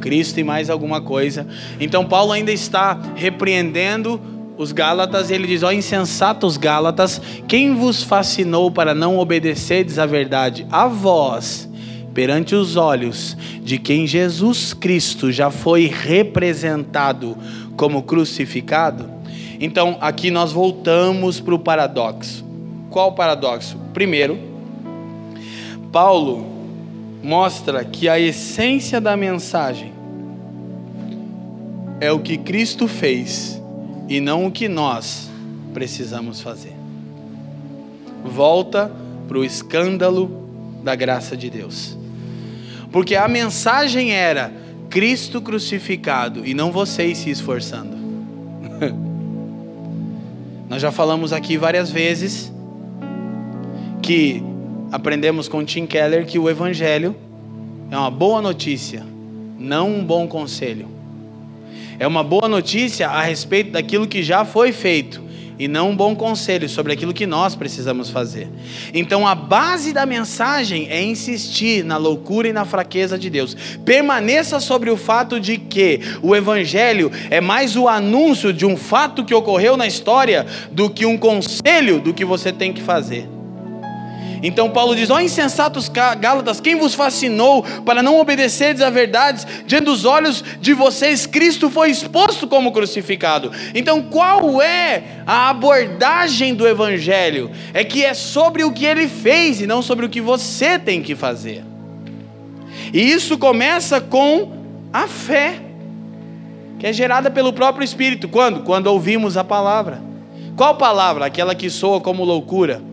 Cristo e mais alguma coisa. Então Paulo ainda está repreendendo os Gálatas, ele diz: Ó insensatos Gálatas, quem vos fascinou para não obedecerdes à verdade? A vós, perante os olhos de quem Jesus Cristo já foi representado como crucificado? Então, aqui nós voltamos para o paradoxo. Qual paradoxo? Primeiro, Paulo mostra que a essência da mensagem é o que Cristo fez e não o que nós precisamos fazer. Volta para o escândalo da graça de Deus. Porque a mensagem era Cristo crucificado e não vocês se esforçando. Nós já falamos aqui várias vezes que aprendemos com Tim Keller que o Evangelho é uma boa notícia, não um bom conselho. É uma boa notícia a respeito daquilo que já foi feito e não um bom conselho sobre aquilo que nós precisamos fazer. Então a base da mensagem é insistir na loucura e na fraqueza de Deus. Permaneça sobre o fato de que o evangelho é mais o anúncio de um fato que ocorreu na história do que um conselho do que você tem que fazer. Então Paulo diz: Ó insensatos Gálatas, quem vos fascinou para não obedecerdes à verdade? Diante dos olhos de vocês, Cristo foi exposto como crucificado. Então qual é a abordagem do Evangelho? É que é sobre o que ele fez e não sobre o que você tem que fazer. E isso começa com a fé, que é gerada pelo próprio Espírito. Quando? Quando ouvimos a palavra. Qual palavra? Aquela que soa como loucura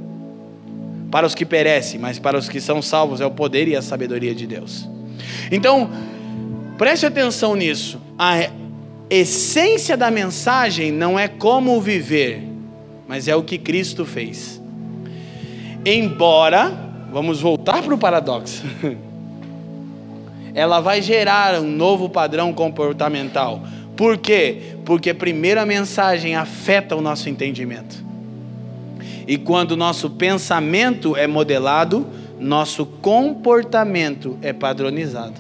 para os que perecem, mas para os que são salvos é o poder e a sabedoria de Deus. Então, preste atenção nisso. A essência da mensagem não é como viver, mas é o que Cristo fez. Embora, vamos voltar para o paradoxo, ela vai gerar um novo padrão comportamental. Por quê? Porque primeiro a mensagem afeta o nosso entendimento. E quando nosso pensamento é modelado, nosso comportamento é padronizado.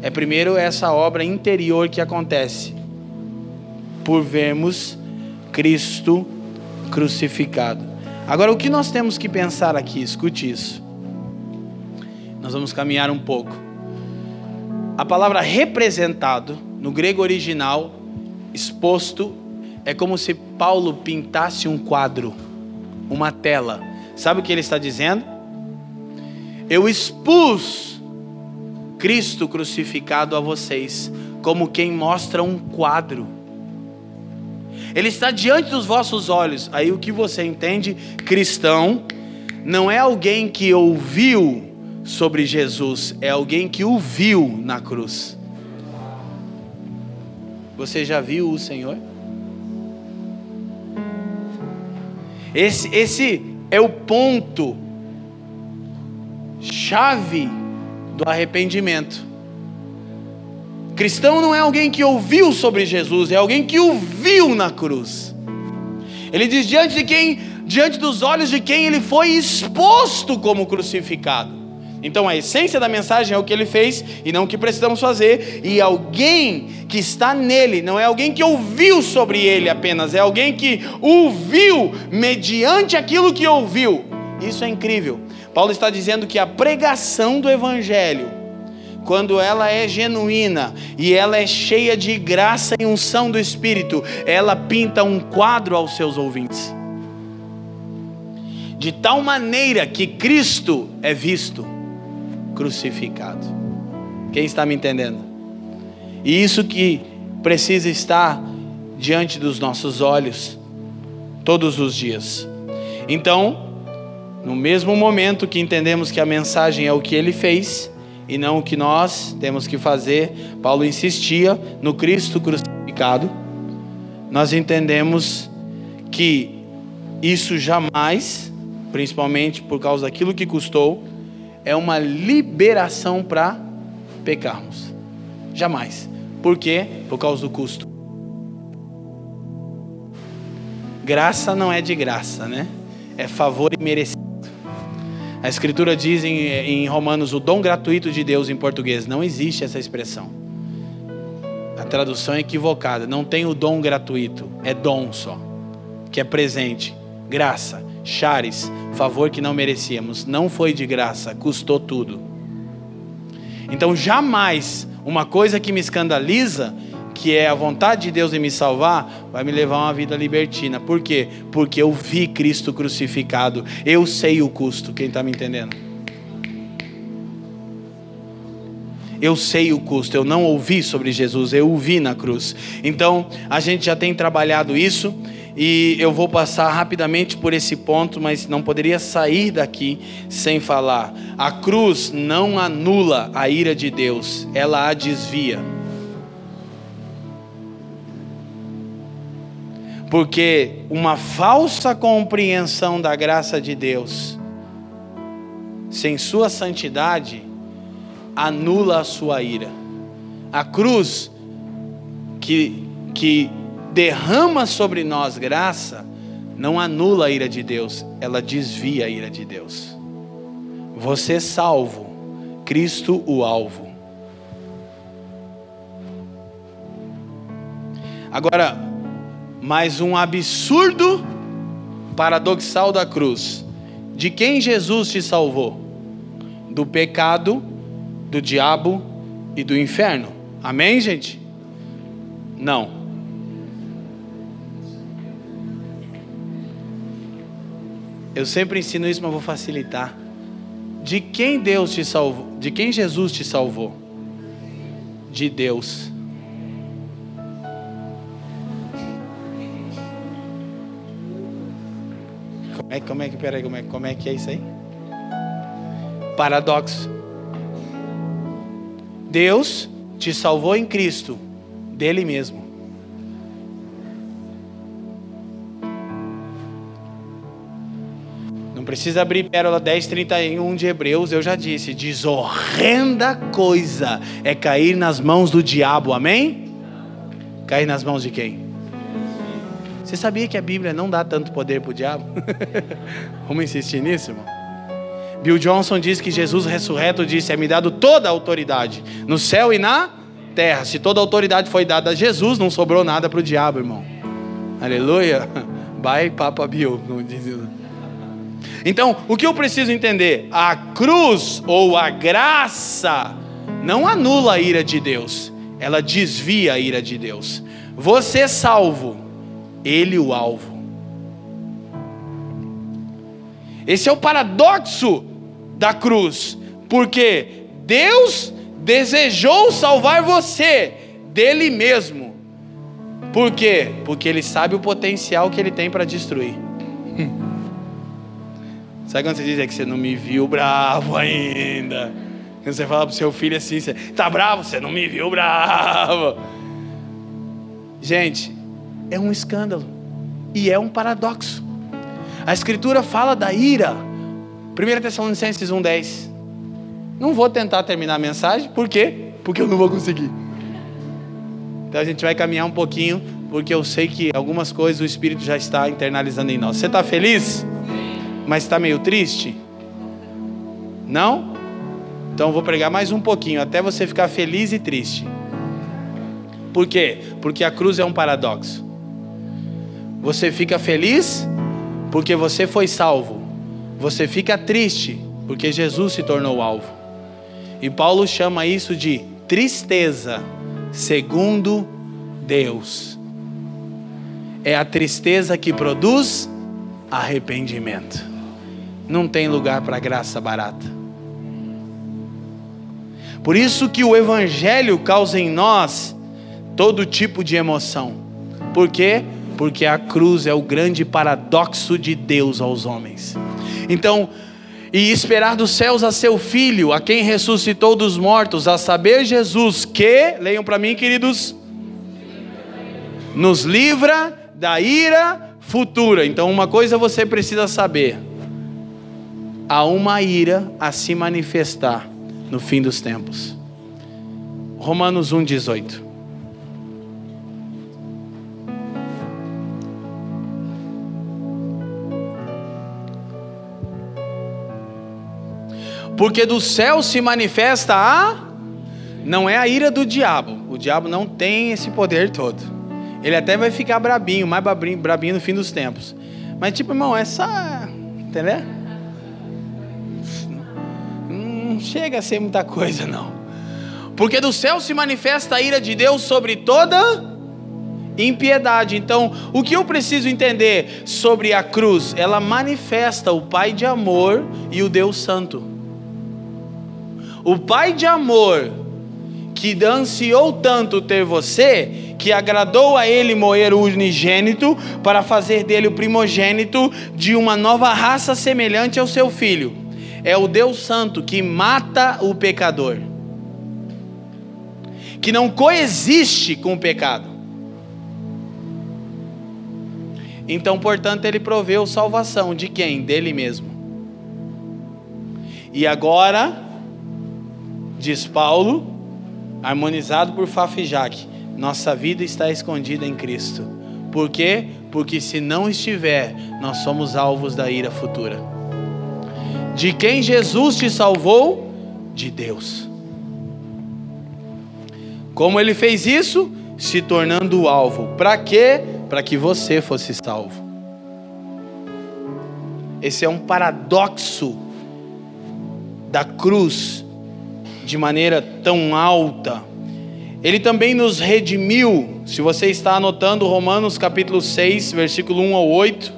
É primeiro essa obra interior que acontece, por vermos Cristo crucificado. Agora, o que nós temos que pensar aqui? Escute isso. Nós vamos caminhar um pouco. A palavra representado, no grego original, exposto, é como se Paulo pintasse um quadro, uma tela. Sabe o que ele está dizendo? Eu expus Cristo crucificado a vocês, como quem mostra um quadro. Ele está diante dos vossos olhos. Aí o que você entende? Cristão não é alguém que ouviu sobre Jesus, é alguém que o viu na cruz. Você já viu o Senhor? Esse, esse é o ponto chave do arrependimento. Cristão não é alguém que ouviu sobre Jesus, é alguém que o viu na cruz. Ele diz diante de quem, diante dos olhos de quem ele foi exposto como crucificado. Então a essência da mensagem é o que ele fez e não o que precisamos fazer. E alguém que está nele não é alguém que ouviu sobre ele apenas, é alguém que ouviu mediante aquilo que ouviu. Isso é incrível. Paulo está dizendo que a pregação do evangelho, quando ela é genuína e ela é cheia de graça e unção do Espírito, ela pinta um quadro aos seus ouvintes. De tal maneira que Cristo é visto crucificado. Quem está me entendendo? E isso que precisa estar diante dos nossos olhos todos os dias. Então, no mesmo momento que entendemos que a mensagem é o que ele fez e não o que nós temos que fazer, Paulo insistia no Cristo crucificado. Nós entendemos que isso jamais, principalmente por causa daquilo que custou, é uma liberação para pecarmos. Jamais. Por quê? Por causa do custo. Graça não é de graça, né? É favor e merecido. A Escritura diz em, em Romanos o dom gratuito de Deus em português. Não existe essa expressão. A tradução é equivocada. Não tem o dom gratuito. É dom só. Que é presente. Graça. Chares. Favor que não merecíamos. Não foi de graça. Custou tudo. Então jamais uma coisa que me escandaliza que é a vontade de Deus em me salvar, vai me levar a uma vida libertina. Por quê? Porque eu vi Cristo crucificado. Eu sei o custo. Quem está me entendendo? Eu sei o custo, eu não ouvi sobre Jesus, eu o vi na cruz. Então, a gente já tem trabalhado isso e eu vou passar rapidamente por esse ponto, mas não poderia sair daqui sem falar. A cruz não anula a ira de Deus, ela a desvia. porque uma falsa compreensão da graça de Deus, sem sua santidade, anula a sua ira. A cruz que, que derrama sobre nós graça, não anula a ira de Deus, ela desvia a ira de Deus. Você é salvo, Cristo o alvo. Agora, mas um absurdo paradoxal da cruz. De quem Jesus te salvou? Do pecado, do diabo e do inferno. Amém, gente? Não. Eu sempre ensino isso, mas vou facilitar. De quem Deus te salvou? De quem Jesus te salvou? De Deus. Como é, como é que, peraí, como é, como é que é isso aí? Paradoxo. Deus te salvou em Cristo, dele mesmo. Precisa abrir Pérola 10, 31 de Hebreus, eu já disse. Diz: horrenda coisa é cair nas mãos do diabo, amém? Cair nas mãos de quem? Você sabia que a Bíblia não dá tanto poder para o diabo? Vamos insistir nisso, irmão? Bill Johnson diz que Jesus ressurreto disse: É me dado toda a autoridade no céu e na terra. Se toda a autoridade foi dada a Jesus, não sobrou nada para o diabo, irmão. Aleluia. Bye, Papa Bill. Então, o que eu preciso entender? A cruz ou a graça não anula a ira de Deus, ela desvia a ira de Deus. Você é salvo ele o alvo. Esse é o paradoxo da cruz, porque Deus desejou salvar você dele mesmo. Por quê? Porque ele sabe o potencial que ele tem para destruir. Sabe quando você diz é que você não me viu bravo ainda? Quando você fala para o seu filho assim, você tá bravo, você não me viu bravo. Gente, é um escândalo e é um paradoxo. A Escritura fala da ira. 1 Tessalonicenses 1,10. Não vou tentar terminar a mensagem, por quê? Porque eu não vou conseguir. Então a gente vai caminhar um pouquinho, porque eu sei que algumas coisas o Espírito já está internalizando em nós. Você está feliz? Mas está meio triste? Não? Então vou pregar mais um pouquinho, até você ficar feliz e triste. Por quê? Porque a cruz é um paradoxo. Você fica feliz porque você foi salvo. Você fica triste porque Jesus se tornou alvo. E Paulo chama isso de tristeza segundo Deus. É a tristeza que produz arrependimento. Não tem lugar para graça barata. Por isso que o evangelho causa em nós todo tipo de emoção. Por quê? porque a cruz é o grande paradoxo de Deus aos homens. Então, e esperar dos céus a seu filho, a quem ressuscitou dos mortos, a saber, Jesus, que, leiam para mim, queridos, nos livra da ira futura. Então, uma coisa você precisa saber: há uma ira a se manifestar no fim dos tempos. Romanos 1,18. Porque do céu se manifesta a. Não é a ira do diabo. O diabo não tem esse poder todo. Ele até vai ficar brabinho, mais brabinho, brabinho no fim dos tempos. Mas, tipo, irmão, essa. Entendeu? Não chega a ser muita coisa, não. Porque do céu se manifesta a ira de Deus sobre toda impiedade. Então, o que eu preciso entender sobre a cruz? Ela manifesta o Pai de amor e o Deus Santo. O Pai de amor, que ansiou tanto ter você, que agradou a ele moer o unigênito, para fazer dele o primogênito de uma nova raça semelhante ao seu filho. É o Deus Santo que mata o pecador, que não coexiste com o pecado. Então, portanto, ele proveu salvação de quem? Dele mesmo. E agora diz Paulo, harmonizado por Fafijak, nossa vida está escondida em Cristo. Por quê? Porque se não estiver, nós somos alvos da ira futura. De quem Jesus te salvou? De Deus. Como ele fez isso? Se tornando o alvo. Para quê? Para que você fosse salvo. Esse é um paradoxo da cruz de maneira tão alta. Ele também nos redimiu. Se você está anotando Romanos capítulo 6, versículo 1 ao 8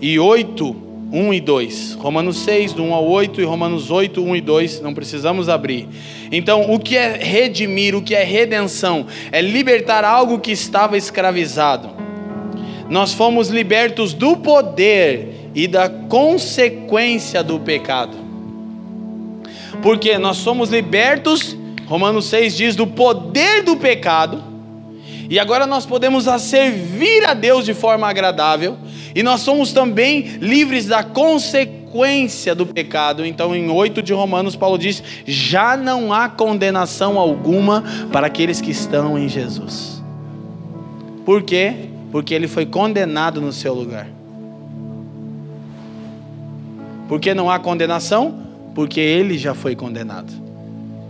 e 8, 1 e 2. Romanos 6, do 1 ao 8 e Romanos 8, 1 e 2, não precisamos abrir. Então, o que é redimir, o que é redenção? É libertar algo que estava escravizado. Nós fomos libertos do poder e da consequência do pecado porque nós somos libertos, Romanos 6 diz, do poder do pecado, e agora nós podemos servir a Deus de forma agradável, e nós somos também livres da consequência do pecado. Então, em 8 de Romanos, Paulo diz: já não há condenação alguma para aqueles que estão em Jesus. Por quê? Porque ele foi condenado no seu lugar. Por que não há condenação? porque ele já foi condenado.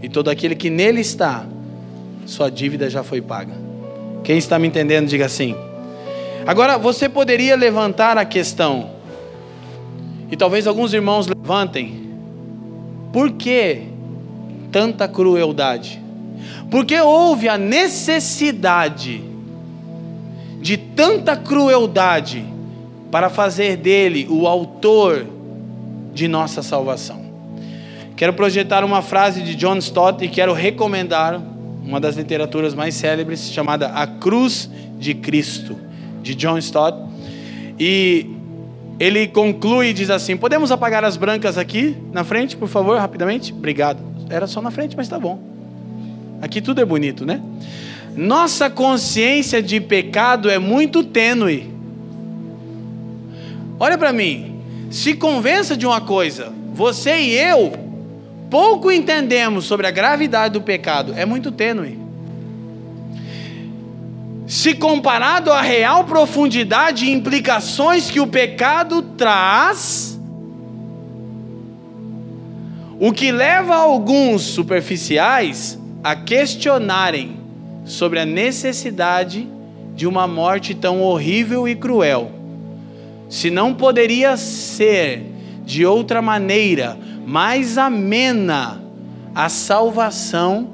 E todo aquele que nele está, sua dívida já foi paga. Quem está me entendendo, diga assim. Agora, você poderia levantar a questão, e talvez alguns irmãos levantem, por que tanta crueldade? Porque houve a necessidade de tanta crueldade para fazer dele o autor de nossa salvação. Quero projetar uma frase de John Stott e quero recomendar uma das literaturas mais célebres chamada A Cruz de Cristo, de John Stott. E ele conclui e diz assim: Podemos apagar as brancas aqui na frente, por favor, rapidamente? Obrigado. Era só na frente, mas tá bom. Aqui tudo é bonito, né? Nossa consciência de pecado é muito tênue. Olha para mim. Se convença de uma coisa: você e eu pouco entendemos sobre a gravidade do pecado é muito tênue. Se comparado à real profundidade e implicações que o pecado traz, o que leva alguns superficiais a questionarem sobre a necessidade de uma morte tão horrível e cruel. Se não poderia ser de outra maneira, mais amena a salvação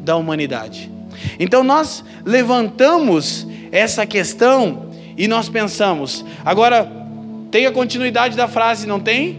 da humanidade. Então nós levantamos essa questão e nós pensamos, agora tem a continuidade da frase, não tem?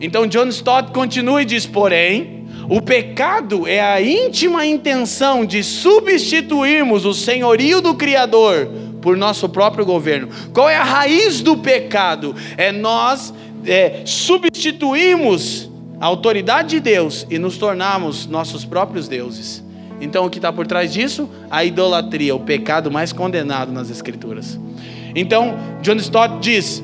Então John Stott continua e diz: porém, o pecado é a íntima intenção de substituirmos o senhorio do Criador por nosso próprio governo. Qual é a raiz do pecado? É nós é, substituirmos a autoridade de Deus e nos tornarmos nossos próprios deuses. Então o que está por trás disso? A idolatria, o pecado mais condenado nas Escrituras. Então, John Stott diz: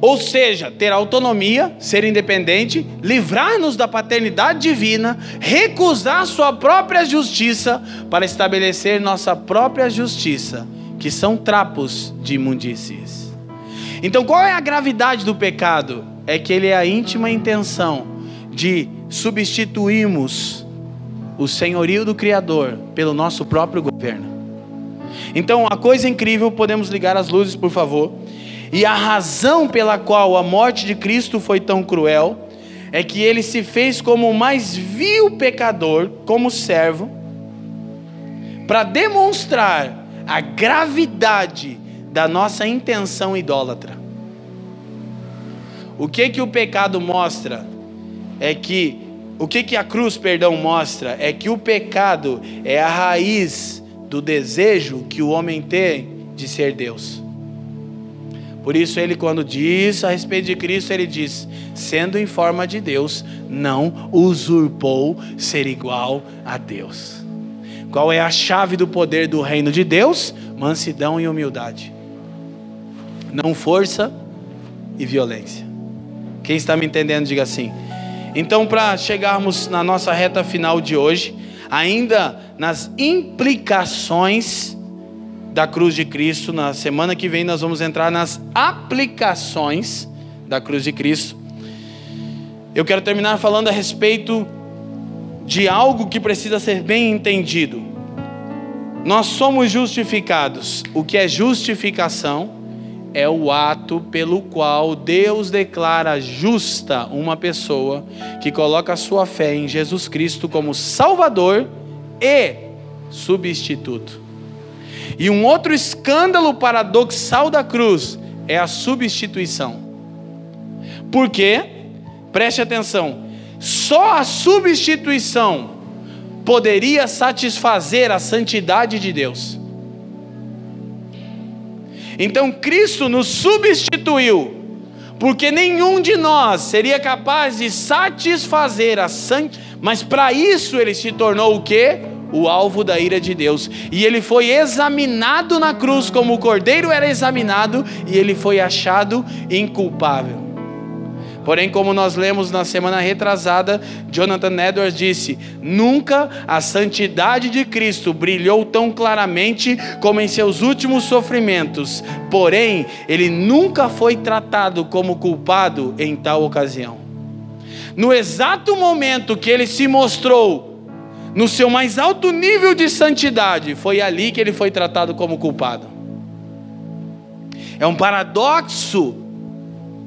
ou seja, ter autonomia, ser independente, livrar-nos da paternidade divina, recusar sua própria justiça para estabelecer nossa própria justiça, que são trapos de imundícies. Então, qual é a gravidade do pecado? É que ele é a íntima intenção de substituirmos o senhorio do Criador pelo nosso próprio governo. Então, a coisa incrível, podemos ligar as luzes, por favor e a razão pela qual a morte de Cristo foi tão cruel é que ele se fez como o mais vil pecador, como servo, para demonstrar a gravidade da nossa intenção idólatra. O que que o pecado mostra é que o que que a cruz, perdão, mostra é que o pecado é a raiz do desejo que o homem tem de ser Deus. Por isso, ele, quando diz a respeito de Cristo, ele diz: sendo em forma de Deus, não usurpou ser igual a Deus. Qual é a chave do poder do reino de Deus? Mansidão e humildade, não força e violência. Quem está me entendendo, diga assim. Então, para chegarmos na nossa reta final de hoje, ainda nas implicações da cruz de Cristo. Na semana que vem nós vamos entrar nas aplicações da cruz de Cristo. Eu quero terminar falando a respeito de algo que precisa ser bem entendido. Nós somos justificados. O que é justificação? É o ato pelo qual Deus declara justa uma pessoa que coloca sua fé em Jesus Cristo como Salvador e substituto. E um outro escândalo paradoxal da cruz é a substituição. Por quê? Preste atenção. Só a substituição poderia satisfazer a santidade de Deus. Então Cristo nos substituiu, porque nenhum de nós seria capaz de satisfazer a santidade, mas para isso ele se tornou o que? o alvo da ira de Deus. E ele foi examinado na cruz como o cordeiro era examinado e ele foi achado inculpável. Porém, como nós lemos na semana retrasada, Jonathan Edwards disse: Nunca a santidade de Cristo brilhou tão claramente como em seus últimos sofrimentos. Porém, ele nunca foi tratado como culpado em tal ocasião. No exato momento que ele se mostrou no seu mais alto nível de santidade, foi ali que ele foi tratado como culpado. É um paradoxo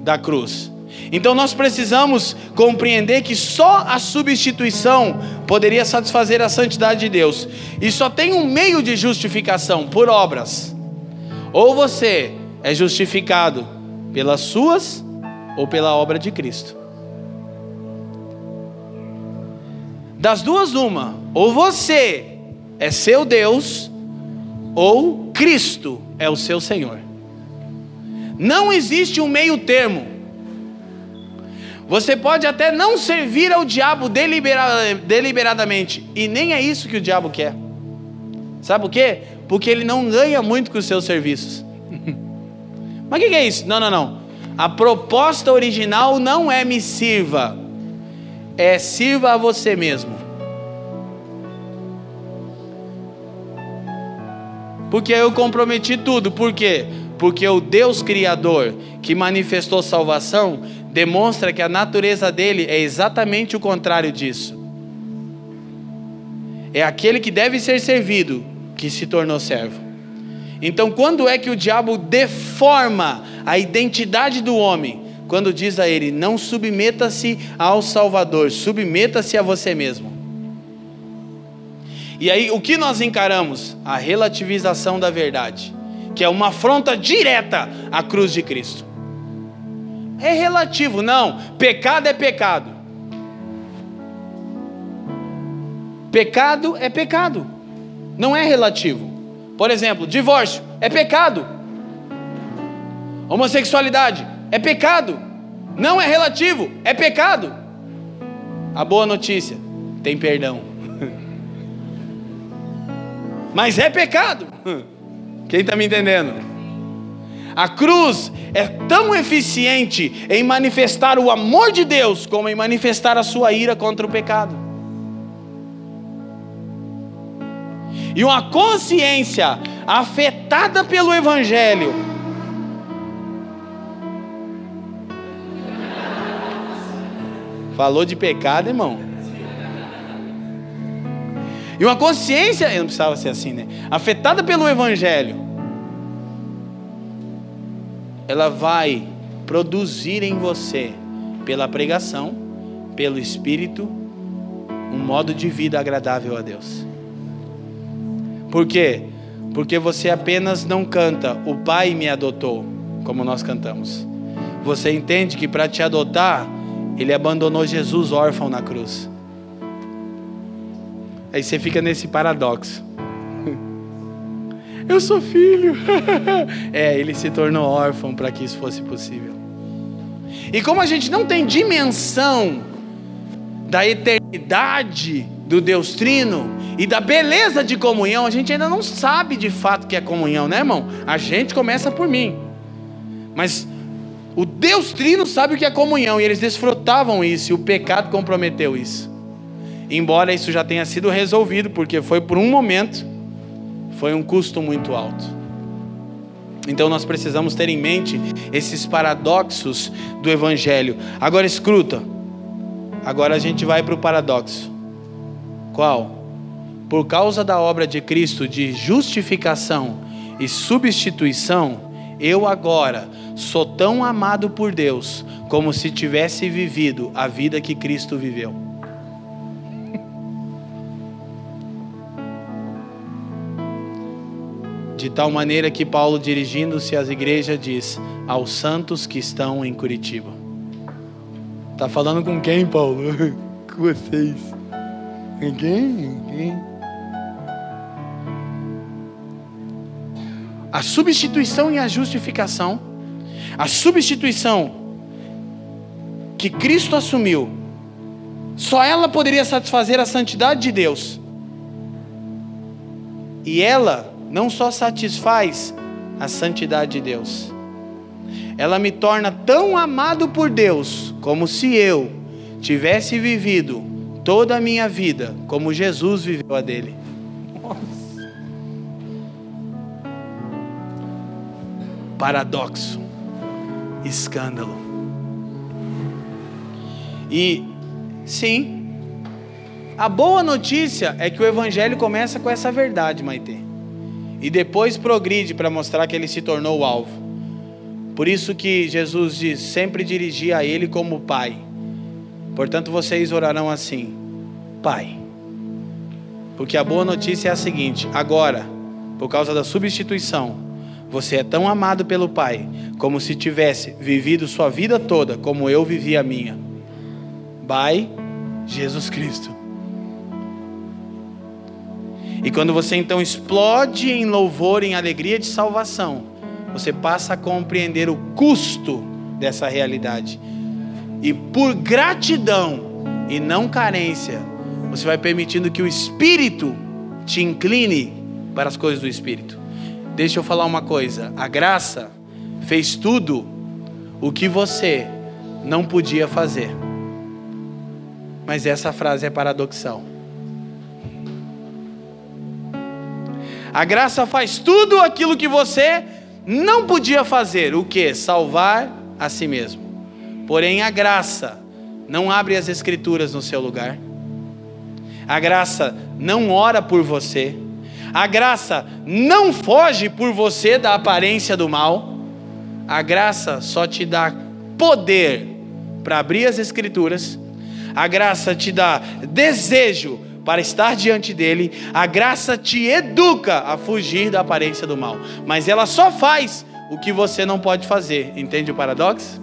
da cruz. Então nós precisamos compreender que só a substituição poderia satisfazer a santidade de Deus. E só tem um meio de justificação por obras. Ou você é justificado pelas suas ou pela obra de Cristo. Das duas, uma. Ou você é seu Deus, ou Cristo é o seu Senhor. Não existe um meio termo. Você pode até não servir ao diabo deliberadamente, e nem é isso que o diabo quer. Sabe por quê? Porque ele não ganha muito com os seus serviços. Mas o que, que é isso? Não, não, não. A proposta original não é me sirva, é sirva a você mesmo. Porque eu comprometi tudo. Por quê? Porque o Deus Criador que manifestou salvação demonstra que a natureza dele é exatamente o contrário disso. É aquele que deve ser servido que se tornou servo. Então, quando é que o diabo deforma a identidade do homem? quando diz a ele: Não submeta-se ao Salvador, submeta-se a você mesmo. E aí, o que nós encaramos? A relativização da verdade, que é uma afronta direta à cruz de Cristo. É relativo, não. Pecado é pecado. Pecado é pecado, não é relativo. Por exemplo, divórcio é pecado. Homossexualidade é pecado. Não é relativo, é pecado. A boa notícia, tem perdão. mas é pecado. Quem está me entendendo? A cruz é tão eficiente em manifestar o amor de Deus como em manifestar a sua ira contra o pecado. E uma consciência afetada pelo Evangelho. Falou de pecado, irmão. E uma consciência, eu não precisava ser assim, né? Afetada pelo Evangelho, ela vai produzir em você, pela pregação, pelo Espírito, um modo de vida agradável a Deus. Por quê? Porque você apenas não canta, o Pai me adotou, como nós cantamos. Você entende que para te adotar, Ele abandonou Jesus órfão na cruz. Aí você fica nesse paradoxo. Eu sou filho. é, ele se tornou órfão para que isso fosse possível. E como a gente não tem dimensão da eternidade do Deus Trino e da beleza de comunhão, a gente ainda não sabe de fato que é comunhão, né, irmão? A gente começa por mim. Mas o Deus Trino sabe o que é comunhão e eles desfrutavam isso e o pecado comprometeu isso. Embora isso já tenha sido resolvido, porque foi por um momento, foi um custo muito alto. Então nós precisamos ter em mente esses paradoxos do Evangelho. Agora escuta, agora a gente vai para o paradoxo. Qual? Por causa da obra de Cristo de justificação e substituição, eu agora sou tão amado por Deus como se tivesse vivido a vida que Cristo viveu. Tal maneira que Paulo, dirigindo-se às igrejas, diz: aos santos que estão em Curitiba. Tá falando com quem, Paulo? com vocês. Quem? quem? A substituição e a justificação, a substituição que Cristo assumiu, só ela poderia satisfazer a santidade de Deus. E ela não só satisfaz a santidade de Deus, ela me torna tão amado por Deus como se eu tivesse vivido toda a minha vida como Jesus viveu a dele. Nossa. Paradoxo, escândalo. E sim, a boa notícia é que o evangelho começa com essa verdade, Maite e depois progride para mostrar que ele se tornou o alvo. Por isso que Jesus diz: sempre dirigir a ele como Pai. Portanto, vocês orarão assim: Pai. Porque a boa notícia é a seguinte: agora, por causa da substituição, você é tão amado pelo Pai, como se tivesse vivido sua vida toda como eu vivi a minha. Pai, Jesus Cristo. E quando você então explode em louvor, em alegria de salvação, você passa a compreender o custo dessa realidade. E por gratidão e não carência, você vai permitindo que o Espírito te incline para as coisas do Espírito. Deixa eu falar uma coisa: a graça fez tudo o que você não podia fazer. Mas essa frase é paradoxal. A graça faz tudo aquilo que você não podia fazer. O que? Salvar a si mesmo. Porém, a graça não abre as escrituras no seu lugar. A graça não ora por você. A graça não foge por você da aparência do mal. A graça só te dá poder para abrir as escrituras. A graça te dá desejo para estar diante dele, a graça te educa a fugir da aparência do mal, mas ela só faz o que você não pode fazer. Entende o paradoxo?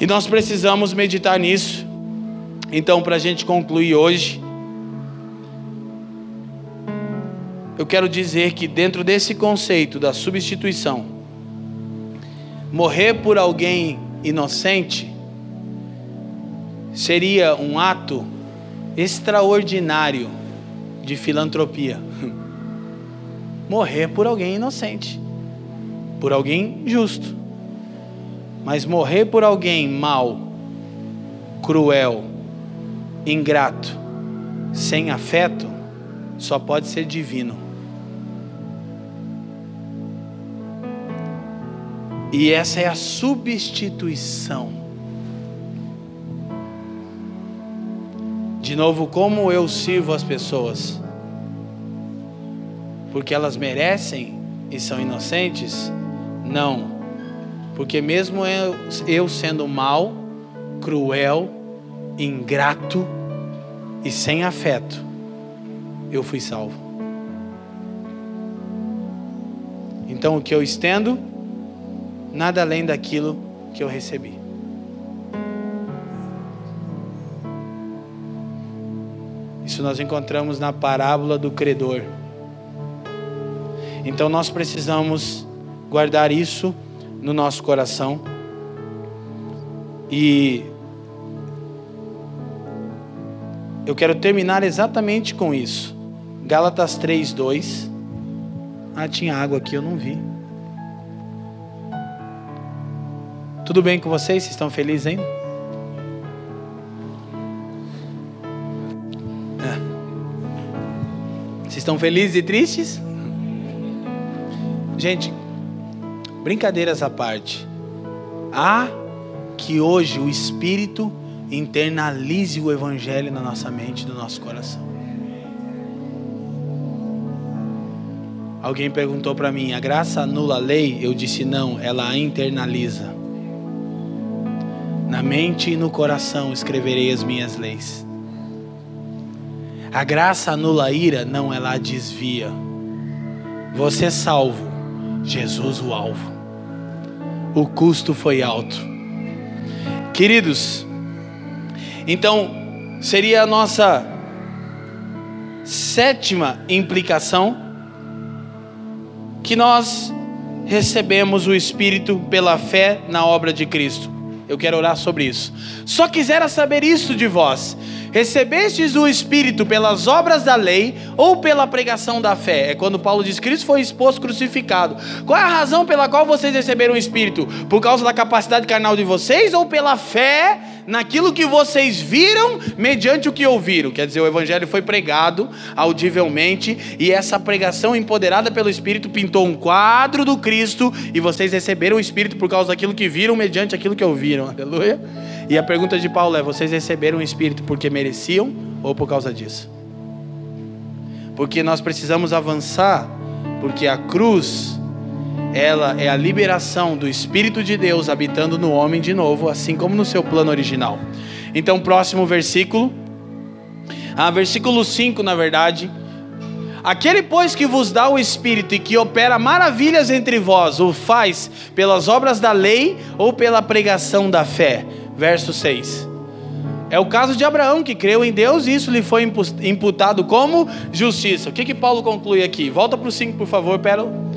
E nós precisamos meditar nisso. Então, para a gente concluir hoje, eu quero dizer que dentro desse conceito da substituição, morrer por alguém inocente seria um ato extraordinário de filantropia. Morrer por alguém inocente, por alguém justo. Mas morrer por alguém mau, cruel, ingrato, sem afeto, só pode ser divino. E essa é a substituição. De novo, como eu sirvo as pessoas? Porque elas merecem e são inocentes? Não. Porque mesmo eu, eu sendo mal, cruel, ingrato e sem afeto, eu fui salvo. Então o que eu estendo? nada além daquilo que eu recebi. Nós encontramos na parábola do credor. Então nós precisamos guardar isso no nosso coração. E eu quero terminar exatamente com isso. Gálatas 3:2. Ah, tinha água aqui, eu não vi. Tudo bem com vocês? Vocês estão felizes ainda? Estão felizes e tristes? Gente, brincadeiras à parte. Há que hoje o Espírito internalize o Evangelho na nossa mente e no nosso coração. Alguém perguntou para mim: a graça anula a lei? Eu disse: não, ela a internaliza. Na mente e no coração escreverei as minhas leis. A graça anula a ira, não, ela a desvia. Você é salvo, Jesus o alvo. O custo foi alto. Queridos, então seria a nossa sétima implicação que nós recebemos o Espírito pela fé na obra de Cristo. Eu quero orar sobre isso. Só quisera saber isso de vós. Recebestes o Espírito pelas obras da lei ou pela pregação da fé? É quando Paulo diz: Cristo foi exposto crucificado. Qual é a razão pela qual vocês receberam o Espírito? Por causa da capacidade carnal de vocês ou pela fé naquilo que vocês viram mediante o que ouviram. Quer dizer, o evangelho foi pregado audivelmente e essa pregação empoderada pelo Espírito pintou um quadro do Cristo e vocês receberam o Espírito por causa daquilo que viram mediante aquilo que ouviram. Aleluia. E a pergunta de Paulo é: vocês receberam o Espírito porque mereciam ou por causa disso? Porque nós precisamos avançar, porque a cruz ela é a liberação do Espírito de Deus habitando no homem de novo, assim como no seu plano original. Então, próximo versículo. Ah, versículo 5, na verdade. Aquele, pois, que vos dá o Espírito e que opera maravilhas entre vós, o faz pelas obras da lei ou pela pregação da fé? Verso 6. É o caso de Abraão, que creu em Deus e isso lhe foi imputado como justiça. O que, que Paulo conclui aqui? Volta para o 5, por favor, Pérola.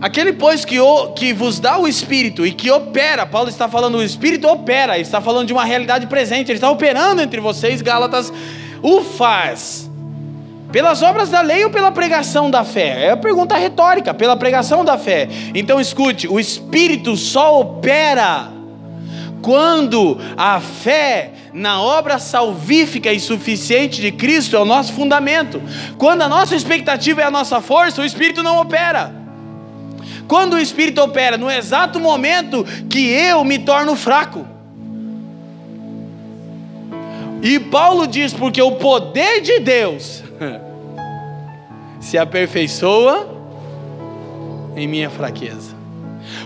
Aquele, pois, que, o, que vos dá o Espírito e que opera, Paulo está falando, o Espírito opera, está falando de uma realidade presente, ele está operando entre vocês, Gálatas, o faz. Pelas obras da lei ou pela pregação da fé? É a pergunta retórica, pela pregação da fé. Então escute: o Espírito só opera quando a fé na obra salvífica e suficiente de Cristo é o nosso fundamento. Quando a nossa expectativa é a nossa força, o Espírito não opera. Quando o Espírito opera, no exato momento que eu me torno fraco. E Paulo diz: porque o poder de Deus se aperfeiçoa em minha fraqueza.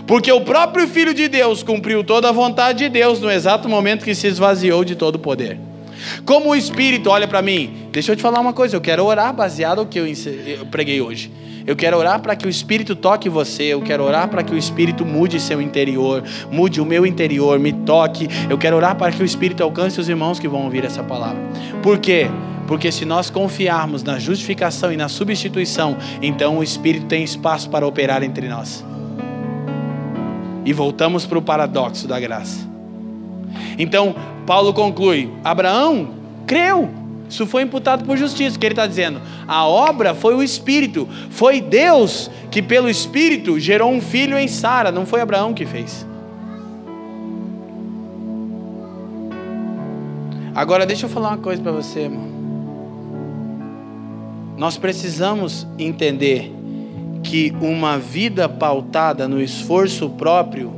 Porque o próprio Filho de Deus cumpriu toda a vontade de Deus no exato momento que se esvaziou de todo o poder. Como o Espírito olha para mim, deixa eu te falar uma coisa, eu quero orar baseado no que eu preguei hoje. Eu quero orar para que o Espírito toque você. Eu quero orar para que o Espírito mude seu interior, mude o meu interior, me toque. Eu quero orar para que o Espírito alcance os irmãos que vão ouvir essa palavra. Por quê? Porque se nós confiarmos na justificação e na substituição, então o Espírito tem espaço para operar entre nós. E voltamos para o paradoxo da graça. Então, Paulo conclui: Abraão creu Isso foi imputado por justiça, que ele está dizendo. A obra foi o Espírito. Foi Deus que, pelo Espírito, gerou um filho em Sara. Não foi Abraão que fez. Agora, deixa eu falar uma coisa para você, irmão. Nós precisamos entender que uma vida pautada no esforço próprio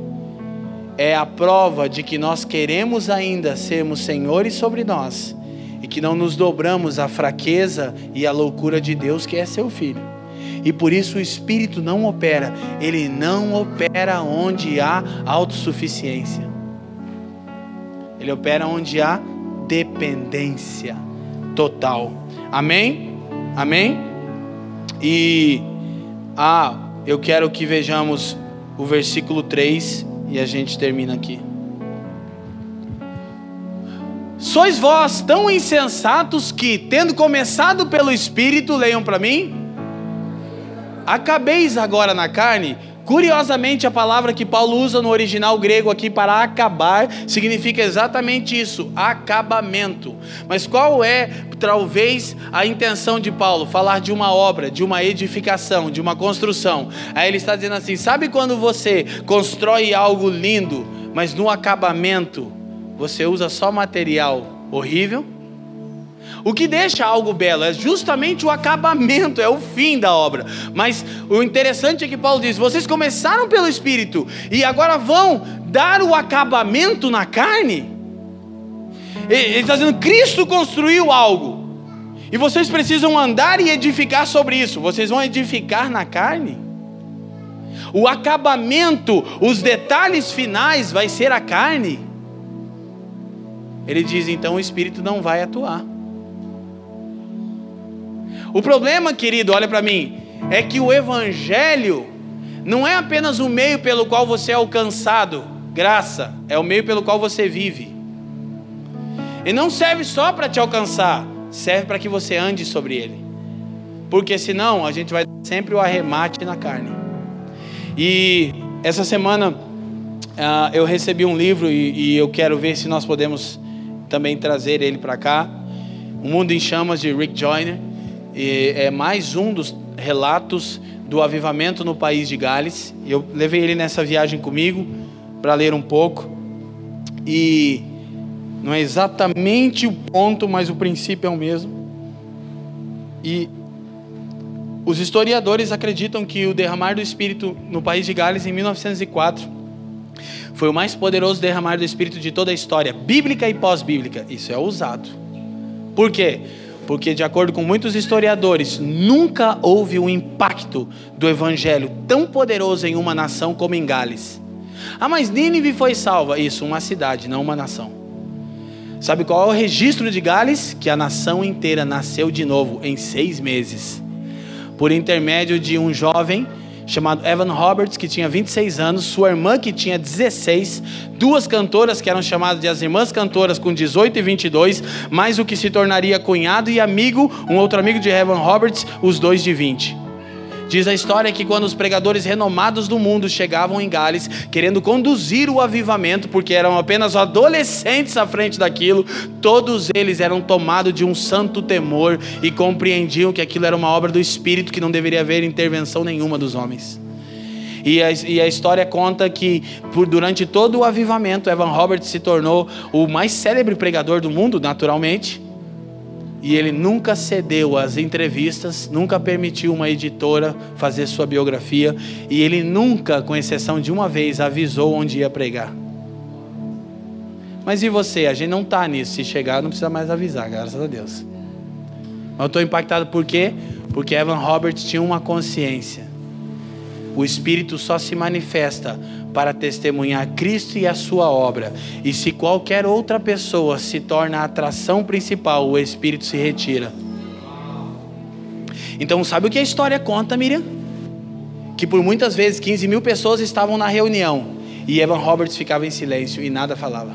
é a prova de que nós queremos ainda sermos senhores sobre nós e que não nos dobramos à fraqueza e à loucura de Deus, que é seu filho. E por isso o Espírito não opera, ele não opera onde há autossuficiência, ele opera onde há dependência total. Amém? Amém? E ah, eu quero que vejamos o versículo 3 e a gente termina aqui. Sois vós tão insensatos que, tendo começado pelo Espírito, leiam para mim, acabeis agora na carne. Curiosamente, a palavra que Paulo usa no original grego aqui para acabar significa exatamente isso, acabamento. Mas qual é, talvez, a intenção de Paulo? Falar de uma obra, de uma edificação, de uma construção. Aí ele está dizendo assim: sabe quando você constrói algo lindo, mas no acabamento você usa só material horrível. O que deixa algo belo é justamente o acabamento, é o fim da obra. Mas o interessante é que Paulo diz: vocês começaram pelo Espírito e agora vão dar o acabamento na carne. Ele está dizendo: Cristo construiu algo. E vocês precisam andar e edificar sobre isso. Vocês vão edificar na carne? O acabamento, os detalhes finais vai ser a carne. Ele diz então o Espírito não vai atuar. O problema, querido, olha para mim, é que o Evangelho não é apenas o meio pelo qual você é alcançado, graça, é o meio pelo qual você vive. E não serve só para te alcançar, serve para que você ande sobre ele. Porque senão a gente vai sempre o arremate na carne. E essa semana uh, eu recebi um livro e, e eu quero ver se nós podemos também trazer ele para cá. O Mundo em Chamas de Rick Joyner. E é mais um dos relatos do avivamento no país de Gales. Eu levei ele nessa viagem comigo para ler um pouco. E não é exatamente o ponto, mas o princípio é o mesmo. E os historiadores acreditam que o derramar do Espírito no país de Gales em 1904 foi o mais poderoso derramar do Espírito de toda a história, bíblica e pós-bíblica. Isso é ousado. Por quê? Porque, de acordo com muitos historiadores, nunca houve um impacto do Evangelho tão poderoso em uma nação como em Gales. Ah, mas Nínive foi salva. Isso, uma cidade, não uma nação. Sabe qual é o registro de Gales? Que a nação inteira nasceu de novo em seis meses, por intermédio de um jovem chamado Evan Roberts, que tinha 26 anos, sua irmã, que tinha 16, duas cantoras que eram chamadas de as irmãs cantoras, com 18 e 22, mais o que se tornaria cunhado e amigo, um outro amigo de Evan Roberts, os dois de 20. Diz a história que quando os pregadores renomados do mundo chegavam em Gales, querendo conduzir o avivamento, porque eram apenas adolescentes à frente daquilo, todos eles eram tomados de um santo temor e compreendiam que aquilo era uma obra do Espírito, que não deveria haver intervenção nenhuma dos homens. E a, e a, história conta que por, durante todo o avivamento, Evan Roberts se tornou o mais célebre pregador do mundo, naturalmente. E ele nunca cedeu às entrevistas, nunca permitiu uma editora fazer sua biografia, e ele nunca, com exceção de uma vez, avisou onde ia pregar. Mas e você? A gente não está nisso. Se chegar, não precisa mais avisar, graças a Deus. Mas eu estou impactado por quê? Porque Evan Roberts tinha uma consciência. O Espírito só se manifesta para testemunhar Cristo e a sua obra. E se qualquer outra pessoa se torna a atração principal, o Espírito se retira. Então, sabe o que a história conta, Miriam? Que por muitas vezes 15 mil pessoas estavam na reunião e Evan Roberts ficava em silêncio e nada falava.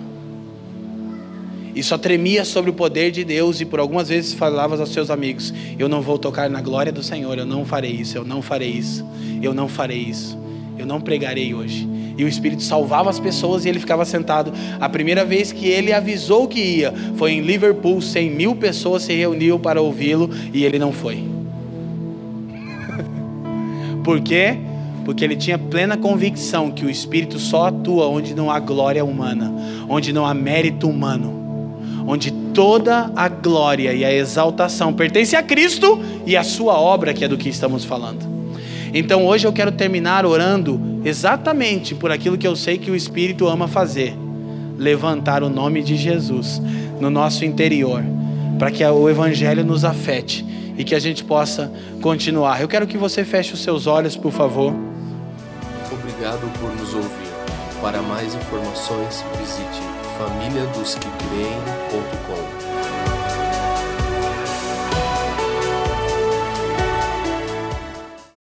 E só tremia sobre o poder de Deus e por algumas vezes falava aos seus amigos: Eu não vou tocar na glória do Senhor, eu não farei isso, eu não farei isso, eu não farei isso, eu não pregarei hoje E o Espírito salvava as pessoas e ele ficava sentado. A primeira vez que ele avisou que ia foi em Liverpool, 100 mil pessoas se reuniam para ouvi-lo e ele não foi. Por quê? Porque ele tinha plena convicção que o Espírito só atua onde não há glória humana, onde não há mérito humano onde toda a glória e a exaltação pertence a Cristo e a sua obra, que é do que estamos falando. Então hoje eu quero terminar orando exatamente por aquilo que eu sei que o Espírito ama fazer: levantar o nome de Jesus no nosso interior, para que o Evangelho nos afete e que a gente possa continuar. Eu quero que você feche os seus olhos, por favor. Obrigado por nos ouvir. Para mais informações, visite famíliadosquecreem.com.